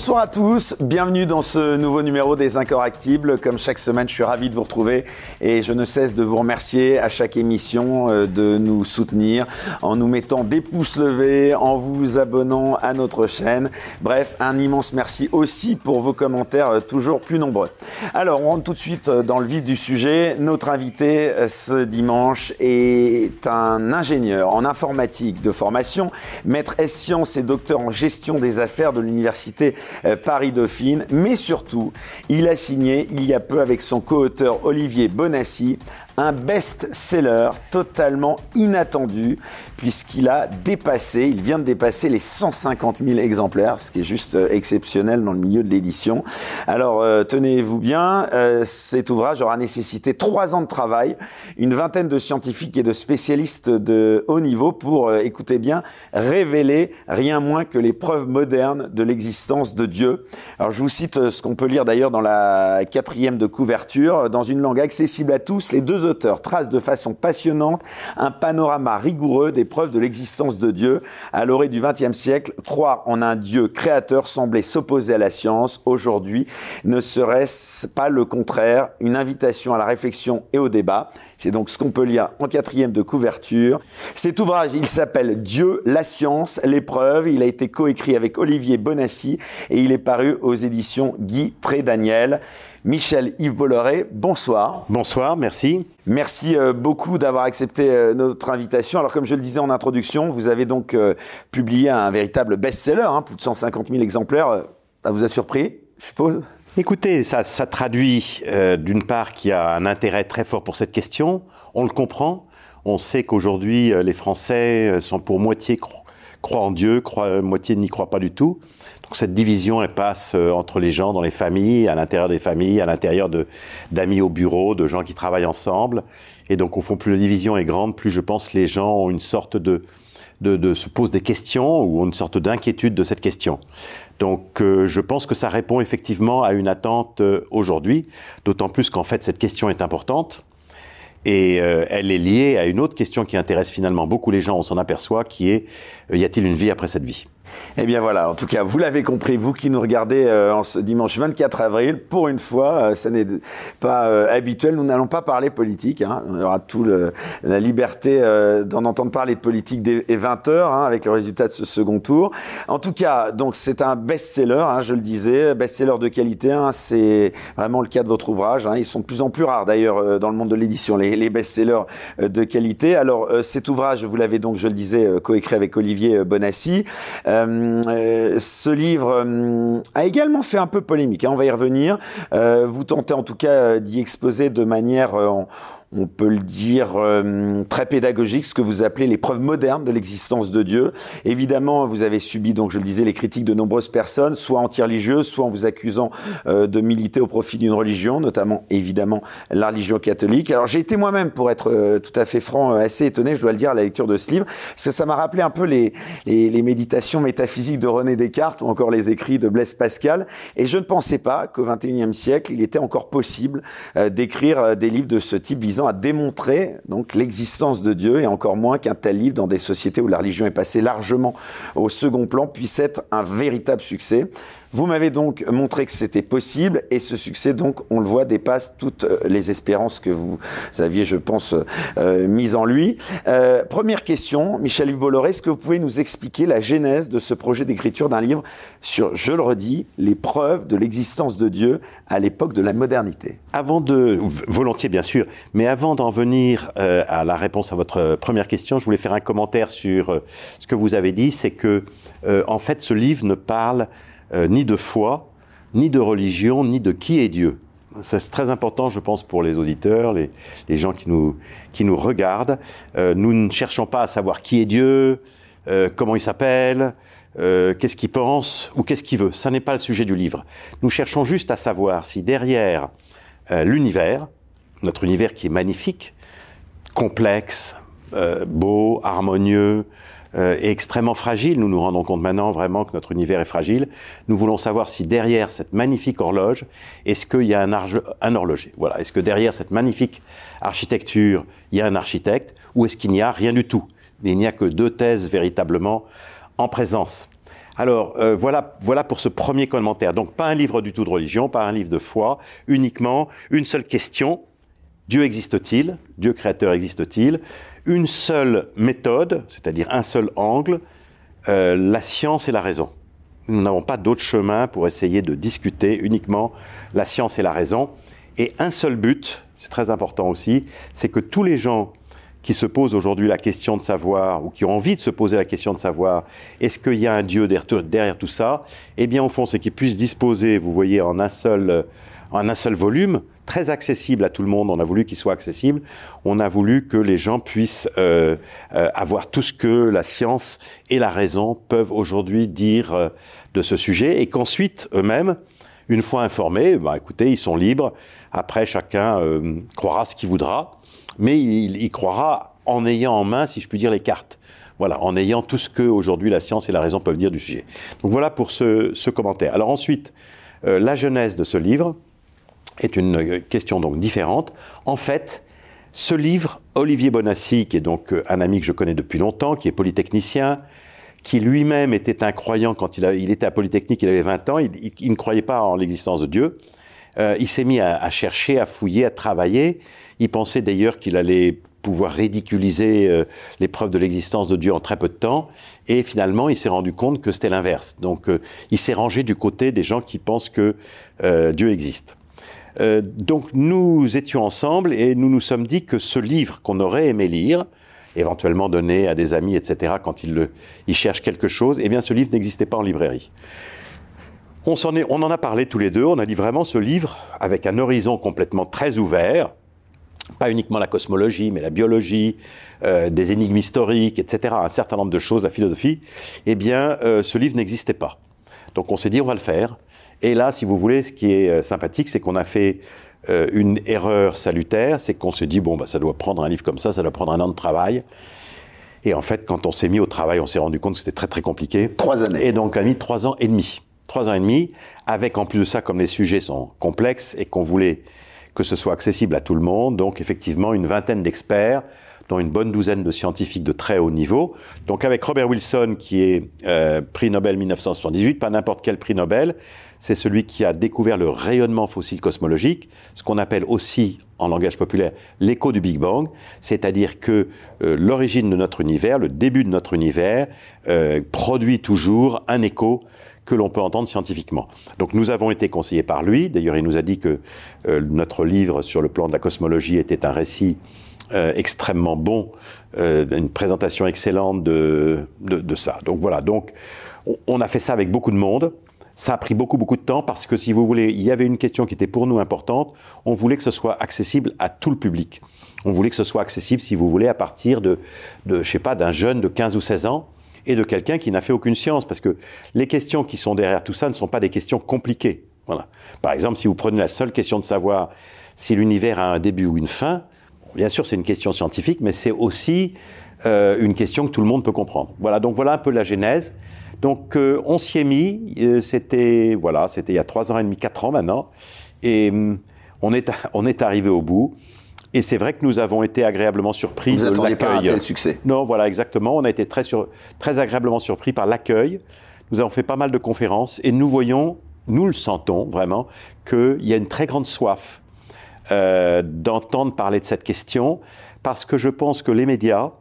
Bonsoir à tous, bienvenue dans ce nouveau numéro des Incorrectibles. Comme chaque semaine, je suis ravi de vous retrouver et je ne cesse de vous remercier à chaque émission euh, de nous soutenir en nous mettant des pouces levés, en vous abonnant à notre chaîne. Bref, un immense merci aussi pour vos commentaires euh, toujours plus nombreux. Alors, on rentre tout de suite euh, dans le vif du sujet. Notre invité ce dimanche est un ingénieur en informatique de formation, maître S sciences et docteur en gestion des affaires de l'université Paris-Dauphine, mais surtout, il a signé il y a peu avec son co-auteur Olivier Bonassi un best-seller totalement inattendu puisqu'il a dépassé, il vient de dépasser les 150 000 exemplaires, ce qui est juste euh, exceptionnel dans le milieu de l'édition. Alors euh, tenez-vous bien, euh, cet ouvrage aura nécessité trois ans de travail, une vingtaine de scientifiques et de spécialistes de haut niveau pour, écoutez bien, révéler rien moins que les preuves modernes de l'existence de Dieu. Alors je vous cite ce qu'on peut lire d'ailleurs dans la quatrième de couverture, dans une langue accessible à tous, les deux auteurs tracent de façon passionnante un panorama rigoureux des preuves de l'existence de Dieu. À l'orée du XXe siècle, croire en un Dieu créateur semblait s'opposer à la science. Aujourd'hui, ne serait-ce pas le contraire, une invitation à la réflexion et au débat C'est donc ce qu'on peut lire en quatrième de couverture. Cet ouvrage, il s'appelle Dieu, la science, l'épreuve. Il a été coécrit avec Olivier Bonassi et il est paru aux éditions Guy Trédaniel. Michel Yves Bolloré, bonsoir. Bonsoir, merci. Merci euh, beaucoup d'avoir accepté euh, notre invitation. Alors, comme je le disais en introduction, vous avez donc euh, publié un véritable best-seller, hein, plus de 150 000 exemplaires. Ça vous a surpris, je suppose? Écoutez, ça, ça traduit d'une part qu'il y a un intérêt très fort pour cette question. On le comprend. On sait qu'aujourd'hui, les Français sont pour moitié croient en Dieu, croient, moitié n'y croient pas du tout cette division, elle passe euh, entre les gens dans les familles, à l'intérieur des familles, à l'intérieur d'amis au bureau, de gens qui travaillent ensemble. Et donc, au fond, plus la division est grande, plus je pense les gens ont une sorte de, de, se posent des questions ou ont une sorte d'inquiétude de cette question. Donc, euh, je pense que ça répond effectivement à une attente euh, aujourd'hui, d'autant plus qu'en fait, cette question est importante. Et elle est liée à une autre question qui intéresse finalement beaucoup les gens, on s'en aperçoit, qui est y a-t-il une vie après cette vie? Eh bien voilà, en tout cas, vous l'avez compris, vous qui nous regardez euh, en ce dimanche 24 avril, pour une fois, euh, ça n'est pas euh, habituel, nous n'allons pas parler politique. Hein. On aura tout la liberté d'en entendre parler de politique dès 20 heures, hein, avec le résultat de ce second tour. En tout cas, donc c'est un best-seller, hein, je le disais, best-seller de qualité. C'est vraiment le cas de votre ouvrage. Ils sont de plus en plus rares d'ailleurs dans le monde de l'édition, les, best-sellers de qualité. Alors cet ouvrage, vous l'avez donc, je le disais, coécrit avec Olivier Bonassi. Euh, ce livre euh, a également fait un peu polémique, hein, on va y revenir. Euh, vous tentez en tout cas d'y exposer de manière on peut le dire, euh, très pédagogique, ce que vous appelez les preuves modernes de l'existence de Dieu. Évidemment, vous avez subi, donc je le disais, les critiques de nombreuses personnes, soit anti-religieuses, soit en vous accusant euh, de militer au profit d'une religion, notamment évidemment la religion catholique. Alors j'ai été moi-même, pour être euh, tout à fait franc, assez étonné, je dois le dire, à la lecture de ce livre, parce que ça m'a rappelé un peu les, les, les, méditations métaphysiques de René Descartes ou encore les écrits de Blaise Pascal. Et je ne pensais pas qu'au XXIe siècle, il était encore possible d'écrire des livres de ce type visant à démontrer donc l'existence de Dieu et encore moins qu'un tel livre dans des sociétés où la religion est passée largement au second plan puisse être un véritable succès. Vous m'avez donc montré que c'était possible et ce succès, donc, on le voit, dépasse toutes euh, les espérances que vous aviez, je pense, euh, mises en lui. Euh, première question, Michel-Yves Bolloré, est-ce que vous pouvez nous expliquer la genèse de ce projet d'écriture d'un livre sur, je le redis, les preuves de l'existence de Dieu à l'époque de la modernité? Avant de, volontiers bien sûr, mais avant d'en venir à la réponse à votre première question, je voulais faire un commentaire sur ce que vous avez dit, c'est que, en fait, ce livre ne parle euh, ni de foi, ni de religion, ni de qui est Dieu. C'est très important, je pense, pour les auditeurs, les, gens qui nous, qui nous regardent. Euh, nous ne cherchons pas à savoir qui est Dieu, euh, comment il s'appelle, qu'est-ce qu'il pense ou qu'est-ce qu'il veut. Ça n'est pas le sujet du livre. Nous cherchons juste à savoir si derrière l'univers, notre univers qui est magnifique, complexe, beau, harmonieux, euh, est extrêmement fragile. Nous nous rendons compte maintenant vraiment que notre univers est fragile. Nous voulons savoir si derrière cette magnifique horloge, est-ce qu'il y a un, horloger Voilà. Est-ce que derrière cette magnifique architecture, il y a un architecte ou est-ce qu'il n'y a rien du tout? Il n'y a que deux thèses véritablement en présence. Alors euh, voilà, voilà pour ce premier commentaire. Donc pas un livre du tout de religion, pas un livre de foi, uniquement une seule question. Dieu existe-t-il? Dieu créateur existe-t-il? Une seule méthode, c'est-à-dire un seul angle, euh, la science et la raison. Nous n'avons pas d'autre chemin pour essayer de discuter uniquement la science et la raison. Et un seul but, c'est très important aussi, c'est que tous les gens qui se posent aujourd'hui la question de savoir, ou qui ont envie de se poser la question de savoir, est-ce qu'il y a un Dieu derrière, tout ça Eh bien, au fond, c'est qu'ils puissent disposer, vous voyez, en un seul, en un seul volume, très accessible à tout le monde. On a voulu qu'il soit accessible. On a voulu que les gens puissent euh, euh, avoir tout ce que la science et la raison peuvent aujourd'hui dire euh, de ce sujet, et qu'ensuite, eux-mêmes, une fois informés, bah, écoutez, ils sont libres. Après, chacun croira ce qu'il voudra mais il, croira en ayant en main, si je puis dire, les cartes. Voilà, en ayant tout ce que aujourd'hui la science et la raison peuvent dire du sujet. Donc voilà pour ce, commentaire. Alors ensuite, la genèse de ce livre est une euh, question donc différente. En fait, ce livre, Olivier Bonassi, qui est donc euh, un ami que je connais depuis longtemps, qui est polytechnicien, qui lui-même était un croyant quand il, était à Polytechnique, il avait 20 ans, il, ne croyait pas en l'existence de Dieu. il s'est mis à, chercher, à fouiller, à travailler, il pensait d'ailleurs qu'il allait pouvoir ridiculiser euh, les preuves de l'existence de Dieu en très peu de temps. Et finalement, il s'est rendu compte que c'était l'inverse. Donc, euh, il s'est rangé du côté des gens qui pensent que euh, Dieu existe. Donc, nous étions ensemble et nous nous sommes dit que ce livre qu'on aurait aimé lire, éventuellement donner à des amis, etc., quand ils, cherchent quelque chose, eh bien, ce livre n'existait pas en librairie. On en a parlé tous les deux, on a dit vraiment ce livre, avec un horizon complètement très ouvert, pas uniquement la cosmologie, mais la biologie, euh, des énigmes historiques, etc., un certain nombre de choses, la philosophie, eh bien, euh, ce livre n'existait pas. Donc on s'est dit, on va le faire. Et là, si vous voulez, ce qui est euh, sympathique, c'est qu'on a fait une erreur salutaire, c'est qu'on s'est dit, bon, bah, ça doit prendre un livre comme ça, ça doit prendre un an de travail. Et en fait, quand on s'est mis au travail, on s'est rendu compte que c'était très très compliqué. Trois années. Et donc, on a mis trois ans et demi. Trois ans et demi, avec en plus de ça, comme les sujets sont complexes et qu'on voulait que ce soit accessible à tout le monde. Donc effectivement, une vingtaine d'experts, dont une bonne douzaine de scientifiques de très haut niveau. Donc avec Robert Wilson, qui est euh, prix Nobel 1978, pas n'importe quel prix Nobel, c'est celui qui a découvert le rayonnement fossile cosmologique, ce qu'on appelle aussi en langage populaire l'écho du Big Bang, c'est-à-dire que euh, l'origine de notre univers, le début de notre univers, euh, produit toujours un écho que l'on peut entendre scientifiquement. Donc nous avons été conseillés par lui. D'ailleurs, il nous a dit que euh, notre livre sur le plan de la cosmologie était un récit extrêmement bon, une présentation excellente de, de, ça. Donc voilà, donc on, a fait ça avec beaucoup de monde. Ça a pris beaucoup, beaucoup de temps parce que, si vous voulez, il y avait une question qui était pour nous importante. On voulait que ce soit accessible à tout le public. On voulait que ce soit accessible, si vous voulez, à partir de, de je sais pas, d'un jeune de 15 ou 16 ans et de quelqu'un qui n'a fait aucune science. Parce que les questions qui sont derrière tout ça ne sont pas des questions compliquées. Voilà. Par exemple, si vous prenez la seule question de savoir si l'univers a un début ou une fin, bien sûr c'est une question scientifique, mais c'est aussi euh, une question que tout le monde peut comprendre. Voilà, donc voilà un peu la genèse. Donc euh, on s'y est mis, euh, c'était voilà, c'était il y a trois ans et demi, quatre ans maintenant, et hum, on est, on est arrivé au bout. Et c'est vrai que nous avons été agréablement surpris Vous de l'accueil. pas un tel succès Non, voilà, exactement. On a été très, sur, très agréablement surpris par l'accueil. Nous avons fait pas mal de conférences et nous voyons, nous le sentons vraiment, qu'il y a une très grande soif euh, d'entendre parler de cette question parce que je pense que les médias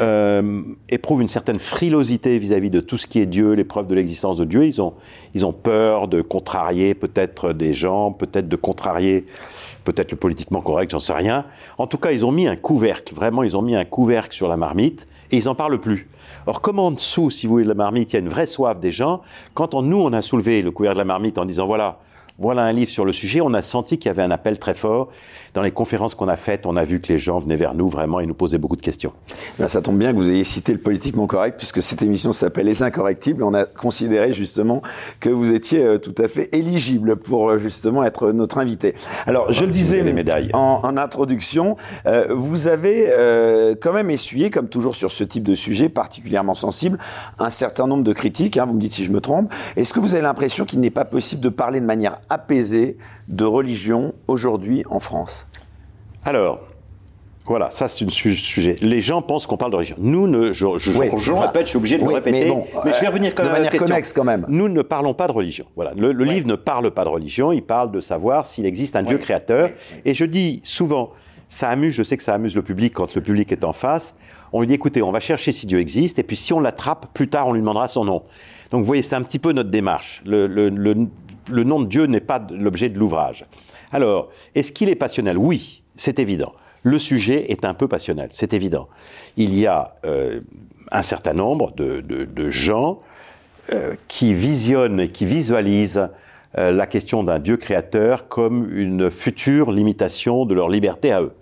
euh, éprouvent une certaine frilosité vis-à-vis de tout ce qui est Dieu, l'épreuve de l'existence de Dieu. Ils ont, ils ont peur de contrarier peut-être des gens, peut-être de contrarier peut-être le politiquement correct, j'en sais rien. En tout cas, ils ont mis un couvercle, vraiment, ils ont mis un couvercle sur la marmite et ils n'en parlent plus. Or, comme en dessous, si vous voulez, de la marmite, il y a une vraie soif des gens, quand on, nous, on a soulevé le couvercle de la marmite en disant, voilà, voilà un livre sur le sujet, on a senti qu'il y avait un appel très fort. Dans les conférences qu'on a faites, on a vu que les gens venaient vers nous vraiment et nous posaient beaucoup de questions. Ben, ça tombe bien que vous ayez cité le politiquement correct, puisque cette émission s'appelle Les Incorrectibles. On a considéré justement que vous étiez euh, tout à fait éligible pour euh, justement être notre invité. Alors, je le disais les médailles. En, introduction, euh, vous avez quand même essuyé, comme toujours sur ce type de sujet particulièrement sensible, un certain nombre de critiques. Hein, vous me dites si je me trompe. Est-ce que vous avez l'impression qu'il n'est pas possible de parler de manière apaisée de religion aujourd'hui en France? Alors, Voilà, ça c'est un sujet. Les gens pensent qu'on parle de religion. Nous, ne, je, je, Oui, je je- répète, je suis obligé de oui, le répéter, mais bon, mais je vais euh, revenir quand de même à la manière question. connexe, quand même. Nous ne parlons pas de religion. Voilà, le, le livre ne parle pas de religion, il parle de savoir s'il existe un Dieu créateur. Et je dis souvent, ça amuse, je sais que ça amuse le public quand le public est en face. On lui dit, écoutez, on va chercher si Dieu existe, et puis si on l'attrape, plus tard, on lui demandera son nom. Donc vous voyez, c'est un petit peu notre démarche. Le, le- le- le nom de Dieu n'est pas l'objet de l'ouvrage. Alors, est-ce qu'il est passionnel? Oui, c'est évident. Le sujet est un peu passionnel, c'est évident. Il y a euh, un certain nombre de, de- de gens euh, qui visionnent qui visualisent euh, la question d'un Dieu créateur comme une future limitation de leur liberté à eux.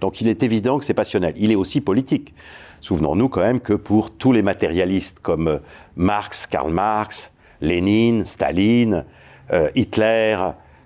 Donc il est évident que c'est passionnel. Il est aussi politique. Souvenons-nous quand même que pour tous les matérialistes comme euh, Marx, Karl Marx, Lénine, Staline, euh, Hitler,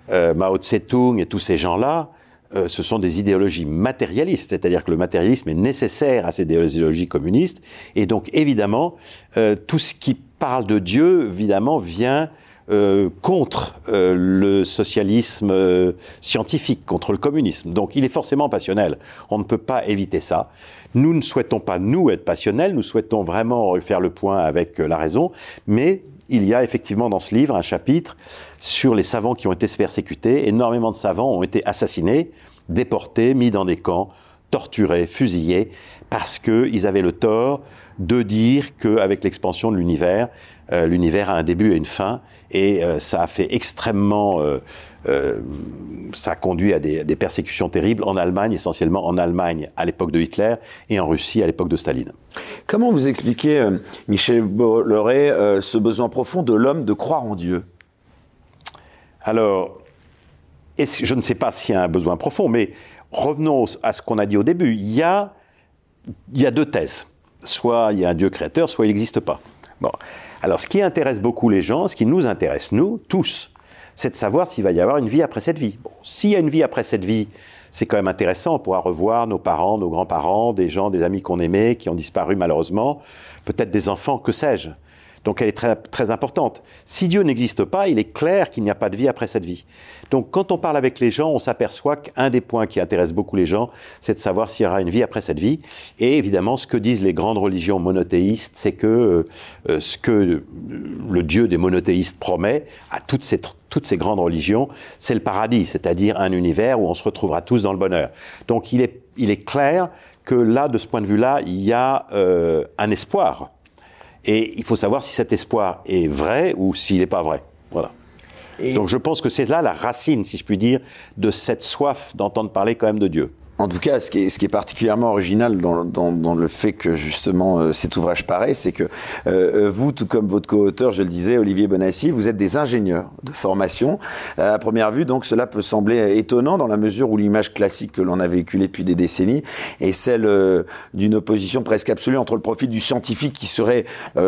euh, Mao Tse-tung et tous ces gens-là, euh, ce sont des idéologies matérialistes, c'est-à-dire que le matérialisme est nécessaire à ces idéologies communistes, et donc évidemment, euh, tout ce qui parle de Dieu, évidemment, vient euh, contre euh, le socialisme euh, scientifique, contre le communisme. Donc il est forcément passionnel. On ne peut pas éviter ça. Nous ne souhaitons pas, nous, être passionnels, nous souhaitons vraiment faire le point avec euh, la raison, mais il y a effectivement dans ce livre un chapitre sur les savants qui ont été persécutés. Énormément de savants ont été assassinés, déportés, mis dans des camps, torturés, fusillés, parce qu'ils avaient le tort de dire qu'avec l'expansion de l'univers, euh, l'univers a un début et une fin, et euh, ça a fait extrêmement... euh, euh, ça a conduit à des, des persécutions terribles en Allemagne, essentiellement en Allemagne à l'époque de Hitler, et en Russie à l'époque de Staline. Comment vous expliquez, Michel Bolloré, ce besoin profond de l'homme de croire en Dieu? Alors, est-ce- je ne sais pas s'il y a un besoin profond, mais revenons à ce qu'on a dit au début. Il y a, deux thèses. Soit il y a un Dieu créateur, soit il n'existe pas. Bon. Alors, ce qui intéresse beaucoup les gens, ce qui nous intéresse, nous, tous, c'est de savoir s'il va y avoir une vie après cette vie. S'il y a une vie après cette vie, c'est quand même intéressant. On pourra revoir nos parents, nos grands-parents, des gens, des amis qu'on aimait, qui ont disparu malheureusement, peut-être des enfants, que sais-je. Donc elle est très, très importante. Si Dieu n'existe pas, il est clair qu'il n'y a pas de vie après cette vie. Donc quand on parle avec les gens, on s'aperçoit qu'un des points qui intéresse beaucoup les gens, c'est de savoir s'il y aura une vie après cette vie. Et évidemment, ce que disent les grandes religions monothéistes, c'est que euh, ce que le Dieu des monothéistes promet à toutes ces, toutes ces grandes religions, c'est le paradis, c'est-à-dire un univers où on se retrouvera tous dans le bonheur. Donc il est, il est clair que là, de ce point de vue-là, il y a euh, un espoir. Et il faut savoir si cet espoir est vrai ou s'il n'est pas vrai. Voilà. Et- Donc je pense que c'est là la racine, si je puis dire, de cette soif d'entendre parler quand même de Dieu. En tout cas, ce qui est, particulièrement original dans, le fait que justement euh, cet ouvrage paraît, c'est que euh, euh, vous, tout comme votre co-auteur, je le disais, Olivier Bonassi, vous êtes des ingénieurs de formation. À première vue, donc, cela peut sembler étonnant dans la mesure où l'image classique que l'on a véhiculée depuis des décennies est celle d'une opposition presque absolue entre le profil du scientifique qui serait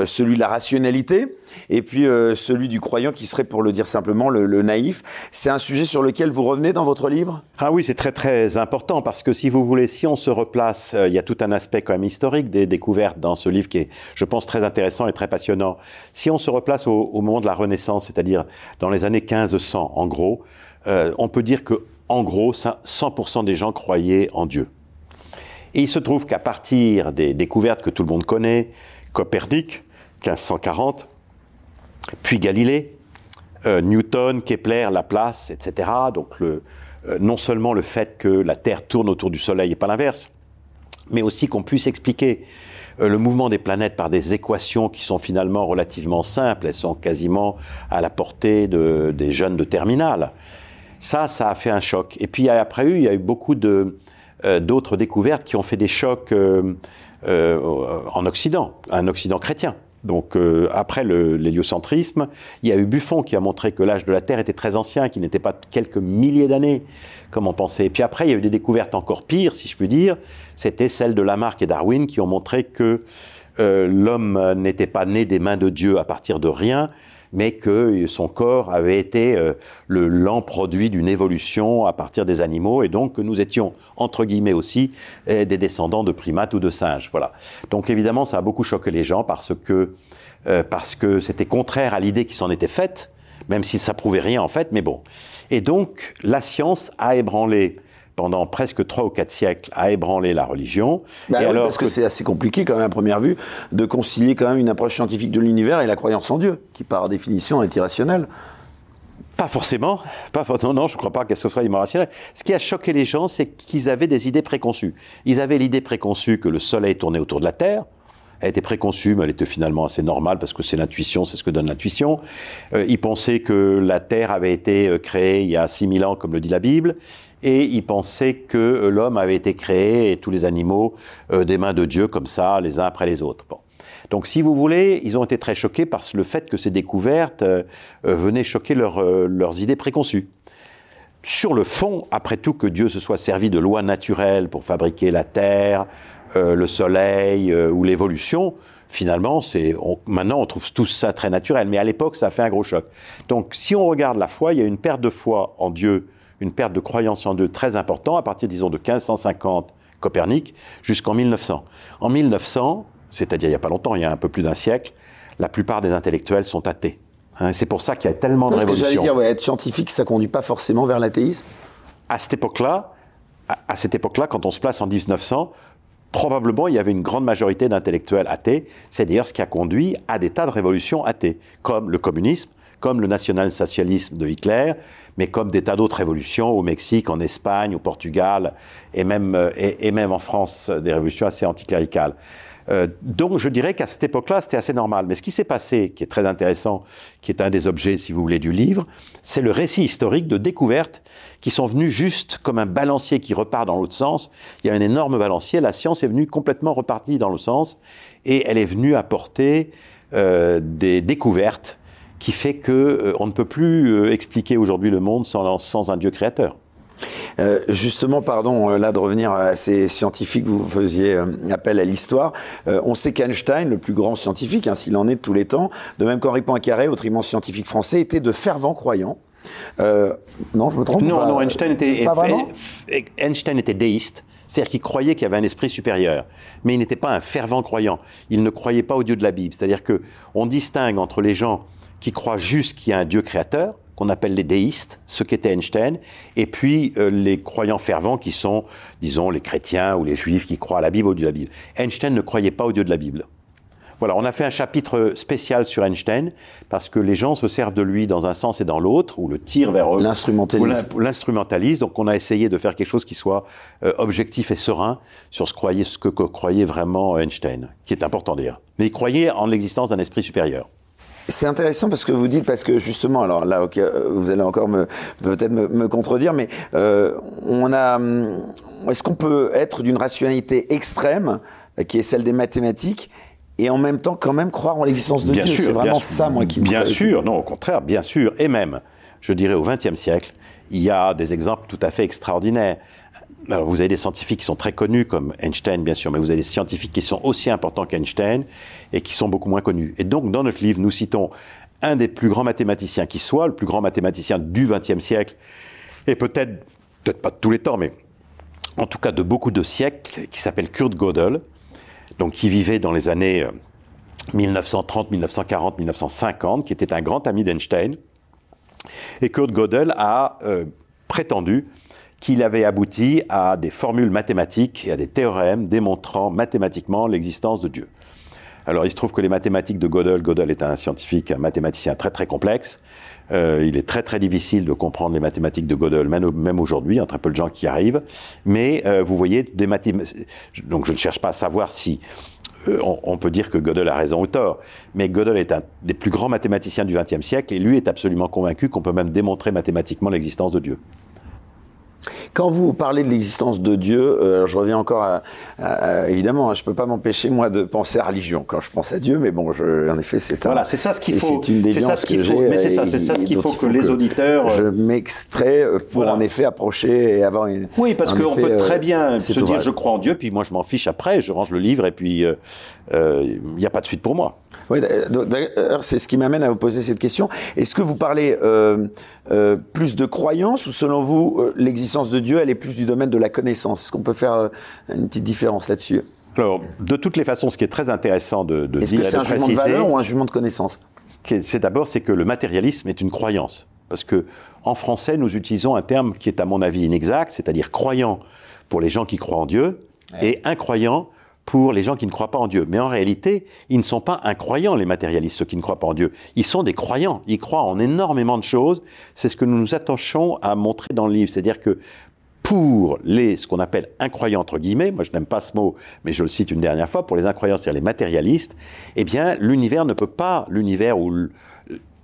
celui de la rationalité et puis celui du croyant qui serait, pour le dire simplement, le, le naïf. C'est un sujet sur lequel vous revenez dans votre livre? Ah oui, c'est très très important parce que si vous voulez, si on se replace, euh, il y a tout un aspect quand même historique des découvertes dans ce livre qui est, je pense, très intéressant et très passionnant. Si on se replace au, moment de la Renaissance, c'est-à-dire dans les années 1500, en gros, euh, on peut dire que, en gros, ça- 100% des gens croyaient en Dieu. Et il se trouve qu'à partir des découvertes que tout le monde connaît, Copernic, 1540, puis Galilée, euh, Newton, Kepler, Laplace, etc. Donc le, euh, non seulement le fait que la Terre tourne autour du Soleil et pas l'inverse, mais aussi qu'on puisse expliquer euh, le mouvement des planètes par des équations qui sont finalement relativement simples, elles sont quasiment à la portée de- des jeunes de terminale. Ça, ça a fait un choc. Et puis après il y a eu beaucoup euh, d'autres découvertes qui ont fait des chocs en Occident, un Occident chrétien. Donc euh, après l'héliocentrisme, il y a eu Buffon qui a montré que l'âge de la Terre était très ancien, qu'il n'était pas quelques milliers d'années, comme on pensait. Et puis après, il y a eu des découvertes encore pires, si je puis dire. C'était celles de Lamarck et Darwin qui ont montré que euh, l'homme n'était pas né des mains de Dieu à partir de rien, mais que son corps avait été euh, le lent produit d'une évolution à partir des animaux, et donc que nous étions, entre guillemets aussi, eh, des descendants de primates ou de singes. Voilà. Donc évidemment, ça a beaucoup choqué les gens parce que euh, parce que c'était contraire à l'idée qui s'en était faite, même si ça prouvait rien en fait, mais bon. Et donc, la science a ébranlé pendant presque trois ou quatre siècles à ébranler la religion. Bah et alors parce que, c'est assez compliqué quand même à première vue de concilier quand même une approche scientifique de l'univers et la croyance en Dieu, qui par définition est irrationnelle. Pas forcément. Pas, non, non, je ne crois pas qu'elle soit irrationnelle. Ce qui a choqué les gens, c'est qu'ils avaient des idées préconçues. Ils avaient l'idée préconçue que le Soleil tournait autour de la Terre. Elle était préconçue, mais elle était finalement assez normale parce que c'est l'intuition, c'est ce que donne l'intuition. Euh, ils pensaient que la Terre avait été euh, créée il y a 6000 ans, comme le dit la Bible et ils pensaient que l'homme avait été créé et tous les animaux euh, des mains de Dieu comme ça, les uns après les autres. Bon. Donc, si vous voulez, ils ont été très choqués par le fait que ces découvertes euh, euh, venaient choquer leurs idées préconçues. Sur le fond, après tout, que Dieu se soit servi de lois naturelles pour fabriquer la terre, le soleil ou l'évolution, finalement, c'est maintenant on trouve tout ça très naturel. Mais à l'époque, ça a fait un gros choc. Donc, si on regarde la foi, il y a une perte de foi en Dieu une perte de croyance en Dieu très importante à partir, disons, de 1550 Copernic jusqu'en 1900. En 1900, c'est-à-dire il n'y a pas longtemps, il y a un peu plus d'un siècle, la plupart des intellectuels sont athées. Hein, c'est pour ça qu'il y a tellement de révolutions. J'allais dire, être scientifique, ça conduit pas forcément vers l'athéisme. À cette époque-là, à, cette époque-là, quand on se place en 1900, probablement il y avait une grande majorité d'intellectuels athées. C'est d'ailleurs ce qui a conduit à des tas de révolutions athées, comme le communisme, comme le national-socialisme de Hitler, mais comme des tas d'autres révolutions au Mexique, en Espagne, au Portugal, et même, euh, et, même en France, des révolutions assez anticléricales. Euh, donc je dirais qu'à cette époque-là, c'était assez normal. Mais ce qui s'est passé, qui est très intéressant, qui est un des objets, si vous voulez, du livre, c'est le récit historique de découvertes qui sont venues juste comme un balancier qui repart dans l'autre sens. Il y a un énorme balancier, la science est venue complètement repartie dans le sens, et elle est venue apporter euh, des découvertes qui fait que euh, on ne peut plus euh, expliquer aujourd'hui le monde sans, sans un Dieu créateur. Euh, justement, pardon, là de revenir à ces scientifiques, vous faisiez appel à l'histoire. on sait qu'Einstein, le plus grand scientifique, hein, s'il en est de tous les temps, de même qu'Henri Poincaré, autre immense scientifique français, était de fervents croyants. non, je me trompe Non, non, Einstein était, Einstein était déiste. C'est-à-dire qu'il croyait qu'il y avait un esprit supérieur, mais il n'était pas un fervent croyant. Il ne croyait pas au Dieu de la Bible. C'est-à-dire que on distingue entre les gens qui croient juste qu'il y a un Dieu créateur, qu'on appelle les déistes, ce qu'était Einstein, et puis euh, les croyants fervents qui sont, disons, les chrétiens ou les juifs qui croient à la Bible ou au Dieu de la Bible. Einstein ne croyait pas au Dieu de la Bible. Voilà, on a fait un chapitre spécial sur Einstein parce que les gens se servent de lui dans un sens et dans l'autre, ou le tirent vers eux. L'instrumentalise. L'instrumentalise. Donc on a essayé de faire quelque chose qui soit euh, objectif et serein sur ce, croyait, ce que croyait vraiment Einstein, qui est important d'ailleurs. Mais il croyait en l'existence d'un esprit supérieur. C'est intéressant parce que vous dites, parce que justement, alors là, vous allez encore peut-être me, contredire, mais euh, on a, hum, est-ce qu'on peut être d'une rationalité extrême, euh, qui est celle des mathématiques, et en même temps quand même croire en l'existence de Dieu? C'est vraiment ça, moi, qui Bien sûr, non, au contraire, bien sûr, et même, je dirais, au XXe siècle, il y a des exemples tout à fait extraordinaires. Alors, vous avez des scientifiques qui sont très connus, comme Einstein, bien sûr, mais vous avez des scientifiques qui sont aussi importants qu'Einstein et qui sont beaucoup moins connus. Et donc, dans notre livre, nous citons un des plus grands mathématiciens qui soit, le plus grand mathématicien du XXe siècle, et peut-être, peut-être pas de tous les temps, mais en tout cas de beaucoup de siècles, qui s'appelle Kurt Gödel, donc qui vivait dans les années 1930, 1940, 1950, qui était un grand ami d'Einstein. Et Kurt Gödel a euh, prétendu qu'il avait abouti à des formules mathématiques et à des théorèmes démontrant mathématiquement l'existence de Dieu. Alors il se trouve que les mathématiques de Gödel, Gödel est un scientifique, un mathématicien très très complexe. Euh, il est très très difficile de comprendre les mathématiques de Gödel, même, aujourd'hui, il y a très peu de gens qui arrivent. Mais euh, vous voyez. Donc je ne cherche pas à savoir si euh, on, peut dire que Gödel a raison ou tort, mais Gödel est un des plus grands mathématiciens du XXe siècle et lui est absolument convaincu qu'on peut même démontrer mathématiquement l'existence de Dieu. Quand vous parlez de l'existence de Dieu, euh, je reviens encore à, évidemment, hein, je peux pas m'empêcher moi de penser à religion quand je pense à Dieu, mais bon, je, en effet, c'est voilà, c'est ça ce qu'il faut. C'est une déviance que j'ai. Mais c'est ça, c'est ça ce qu'il faut, que, les auditeurs. Je m'extrais euh, pour en effet approcher et avoir une. Oui, parce qu'on peut très euh, bien se dire je crois en Dieu, puis moi je m'en fiche après, je range le livre et puis il n'y a pas de suite pour moi. Oui, d'ailleurs, c'est ce qui m'amène à vous poser cette question. Est-ce que vous parlez euh, euh, plus de croyance ou selon vous, euh, l'existence de Dieu, elle est plus du domaine de la connaissance? Est-ce qu'on peut faire une petite différence là-dessus? Alors, de toutes les façons, ce qui est très intéressant de, de Est-ce que c'est un jugement de valeur ou un jugement de connaissance? C'est d'abord, c'est que le matérialisme est une croyance. Parce que en français, nous utilisons un terme qui est à mon avis inexact, c'est-à-dire croyant pour les gens qui croient en Dieu et incroyant pour les gens qui ne croient pas en Dieu. Mais en réalité, ils ne sont pas incroyants, les matérialistes, ceux qui ne croient pas en Dieu. Ils sont des croyants. Ils croient en énormément de choses. C'est ce que nous nous attachons à montrer dans le livre. C'est-à-dire que pour les, ce qu'on appelle incroyants, entre guillemets, moi je n'aime pas ce mot, mais je le cite une dernière fois, pour les incroyants, c'est-à-dire les matérialistes, eh bien, l'univers ne peut pas, l'univers où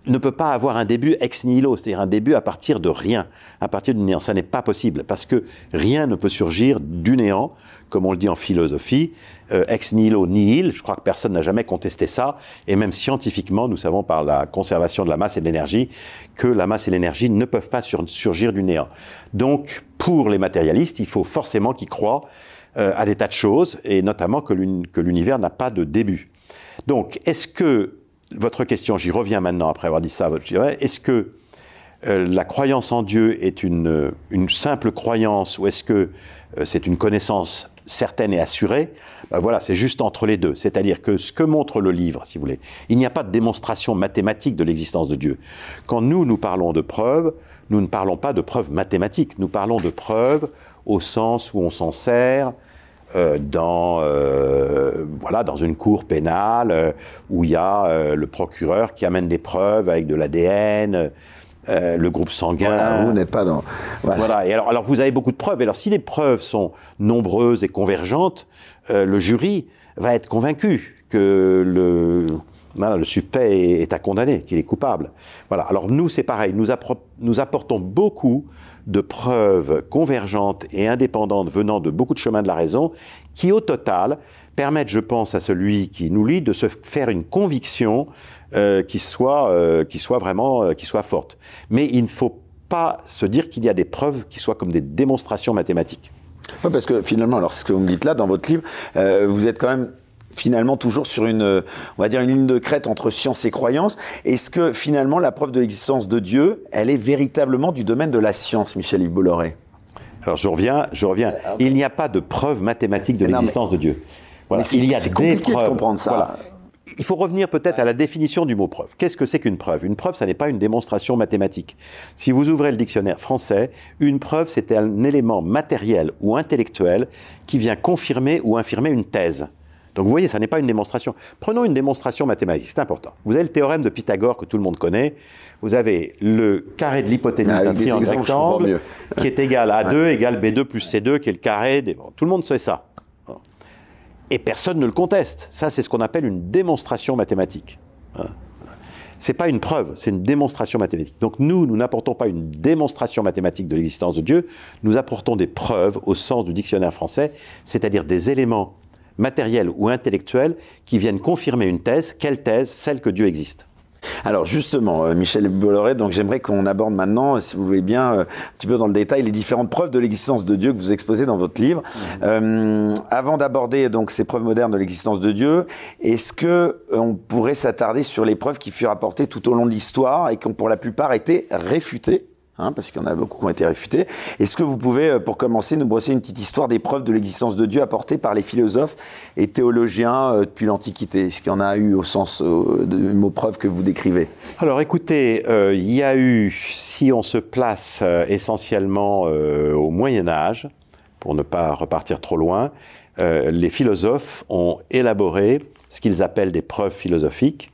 ne peut pas avoir un début ex nihilo, c'est-à-dire un début à partir de rien, à partir du néant. Ça n'est pas possible, parce que rien ne peut surgir du néant, comme on le dit en philosophie, euh, ex nihilo nihil, je crois que personne n'a jamais contesté ça, et même scientifiquement, nous savons par la conservation de la masse et de l'énergie que la masse et l'énergie ne peuvent pas surgir du néant. Donc, pour les matérialistes, il faut forcément qu'ils croient euh, à des tas de choses, et notamment que l'univers n'a pas de début. Donc, est-ce que, votre question, j'y reviens maintenant après avoir dit ça, est-ce que euh, la croyance en Dieu est une, une simple croyance ou est-ce que c'est une connaissance certaine et assurée, ben voilà, c'est juste entre les deux. C'est-à-dire que ce que montre le livre, si vous voulez, il n'y a pas de démonstration mathématique de l'existence de Dieu. Quand nous, nous parlons de preuves, nous ne parlons pas de preuves mathématiques, nous parlons de preuves au sens où on s'en sert euh, dans, euh, voilà, dans une cour pénale euh, où il y a le procureur qui amène des preuves avec de l'ADN, le groupe sanguin. Voilà, vous n'êtes pas dans. Voilà. Et alors, alors, vous avez beaucoup de preuves. Et alors, si les preuves sont nombreuses et convergentes, le jury va être convaincu que le, le suspect est, à condamner, qu'il est coupable. Voilà. Alors, nous, c'est pareil. Nous, apportons beaucoup de preuves convergentes et indépendantes venant de beaucoup de chemins de la raison, qui, au total, permettent, je pense, à celui qui nous lit de se faire une conviction euh, qui soit euh, qui soit vraiment euh, qui soit forte. Mais il ne faut pas se dire qu'il y a des preuves qui soient comme des démonstrations mathématiques. Oui, parce que finalement, alors ce que vous me dites là dans votre livre, vous êtes quand même finalement toujours sur une, on va dire une ligne de crête entre science et croyance. Est-ce que finalement la preuve de l'existence de Dieu, elle est véritablement du domaine de la science, Michel-Yves Bolloré? Alors je reviens, je reviens. Il n'y a pas de preuve mathématique de l'existence de Dieu. Voilà. il y a des compliqué preuves. de comprendre ça. Voilà il faut revenir peut-être à la définition du mot preuve. Qu'est-ce que c'est qu'une preuve? Une preuve, ça n'est pas une démonstration mathématique. Si vous ouvrez le dictionnaire français, une preuve, c'est un élément matériel ou intellectuel qui vient confirmer ou infirmer une thèse. Donc vous voyez, ça n'est pas une démonstration. Prenons une démonstration mathématique, c'est important. Vous avez le théorème de Pythagore que tout le monde connaît. Vous avez le carré de l'hypoténuse ah, d'un triangle rectangle qui est égal à 2 égale B2 plus C2 qui est le carré des... Bon, tout le monde sait ça. Et personne ne le conteste. Ça, c'est ce qu'on appelle une démonstration mathématique. Hein. C'est pas une preuve, c'est une démonstration mathématique. Donc nous, nous n'apportons pas une démonstration mathématique de l'existence de Dieu, nous apportons des preuves au sens du dictionnaire français, c'est-à-dire des éléments matériels ou intellectuels qui viennent confirmer une thèse. Quelle thèse Celle que Dieu existe. Alors justement, euh, Michel Bolloré, donc j'aimerais qu'on aborde maintenant, si vous voulez bien, euh, un petit peu dans le détail, les différentes preuves de l'existence de Dieu que vous exposez dans votre livre. Mmh. Euh, avant d'aborder donc ces preuves modernes de l'existence de Dieu, est-ce que on pourrait s'attarder sur les preuves qui furent apportées tout au long de l'histoire et qui ont pour la plupart été réfutées? Hein, parce qu'il y en a beaucoup qui ont été réfutés. Est-ce que vous pouvez, euh, pour commencer, nous brosser une petite histoire des preuves de l'existence de Dieu apportées par les philosophes et théologiens euh, depuis l'Antiquité? Est-ce qu'il y en a eu au sens euh, de mot preuve que vous décrivez? Alors écoutez, il y a eu, si on se place essentiellement au Moyen Âge, pour ne pas repartir trop loin, les philosophes ont élaboré ce qu'ils appellent des preuves philosophiques.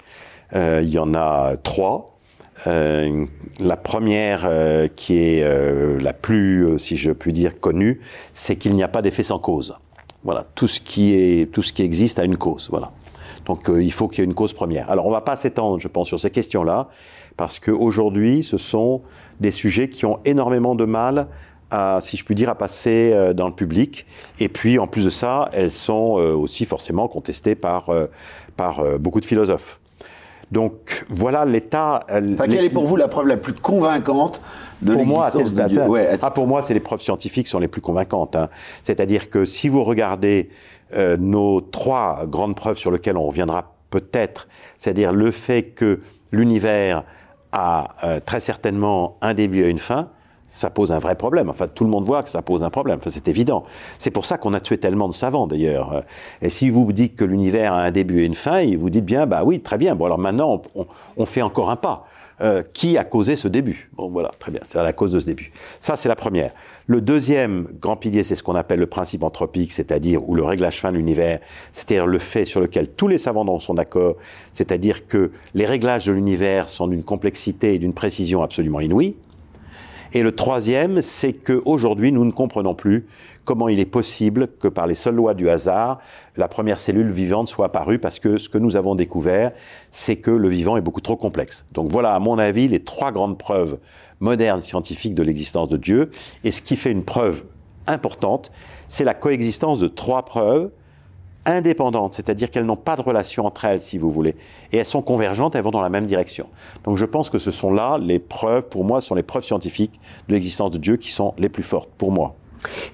il y en a trois. Euh, la première, euh, qui est euh, la plus, si je puis dire, connue, c'est qu'il n'y a pas d'effet sans cause. Voilà, tout ce qui est, tout ce qui existe a une cause. Voilà. Donc il faut qu'il y ait une cause première. Alors on ne va pas s'étendre, je pense, sur ces questions-là, parce qu'aujourd'hui, ce sont des sujets qui ont énormément de mal à, si je puis dire, à passer dans le public. Et puis, en plus de ça, elles sont aussi forcément contestées par, par beaucoup de philosophes. Donc voilà l'état. Euh, quelle est pour vous la preuve la plus convaincante de l'existence de Dieu ah, Pour moi, c'est les preuves scientifiques qui sont les plus convaincantes. Hein. C'est-à-dire que si vous regardez euh, nos trois grandes preuves sur lesquelles on reviendra peut-être, c'est-à-dire le fait que l'univers a euh, très certainement un début et une fin, ça pose un vrai problème. Enfin, tout le monde voit que ça pose un problème. Enfin, c'est évident. C'est pour ça qu'on a tué tellement de savants, d'ailleurs. Et si vous dites que l'univers a un début et une fin, vous dites bien, bah oui, très bien. Bon, alors maintenant, on, fait encore un pas. euh, qui a causé ce début? Bon, voilà, très bien, c'est la cause de ce début. Ça, c'est la première. Le deuxième grand pilier, c'est ce qu'on appelle le principe anthropique, c'est-à-dire, ou le réglage fin de l'univers, c'est-à-dire le fait sur lequel tous les savants sont d'accord, c'est-à-dire que les réglages de l'univers sont d'une complexité et d'une précision absolument inouïe. Et le troisième, c'est qu'aujourd'hui, nous ne comprenons plus comment il est possible que par les seules lois du hasard, la première cellule vivante soit apparue, parce que ce que nous avons découvert, c'est que le vivant est beaucoup trop complexe. Donc voilà, à mon avis, les trois grandes preuves modernes scientifiques de l'existence de Dieu. Et ce qui fait une preuve importante, c'est la coexistence de trois preuves indépendantes, c'est-à-dire qu'elles n'ont pas de relation entre elles, si vous voulez, et elles sont convergentes, elles vont dans la même direction. Donc je pense que ce sont là les preuves, pour moi, sont les preuves scientifiques de l'existence de Dieu qui sont les plus fortes, pour moi.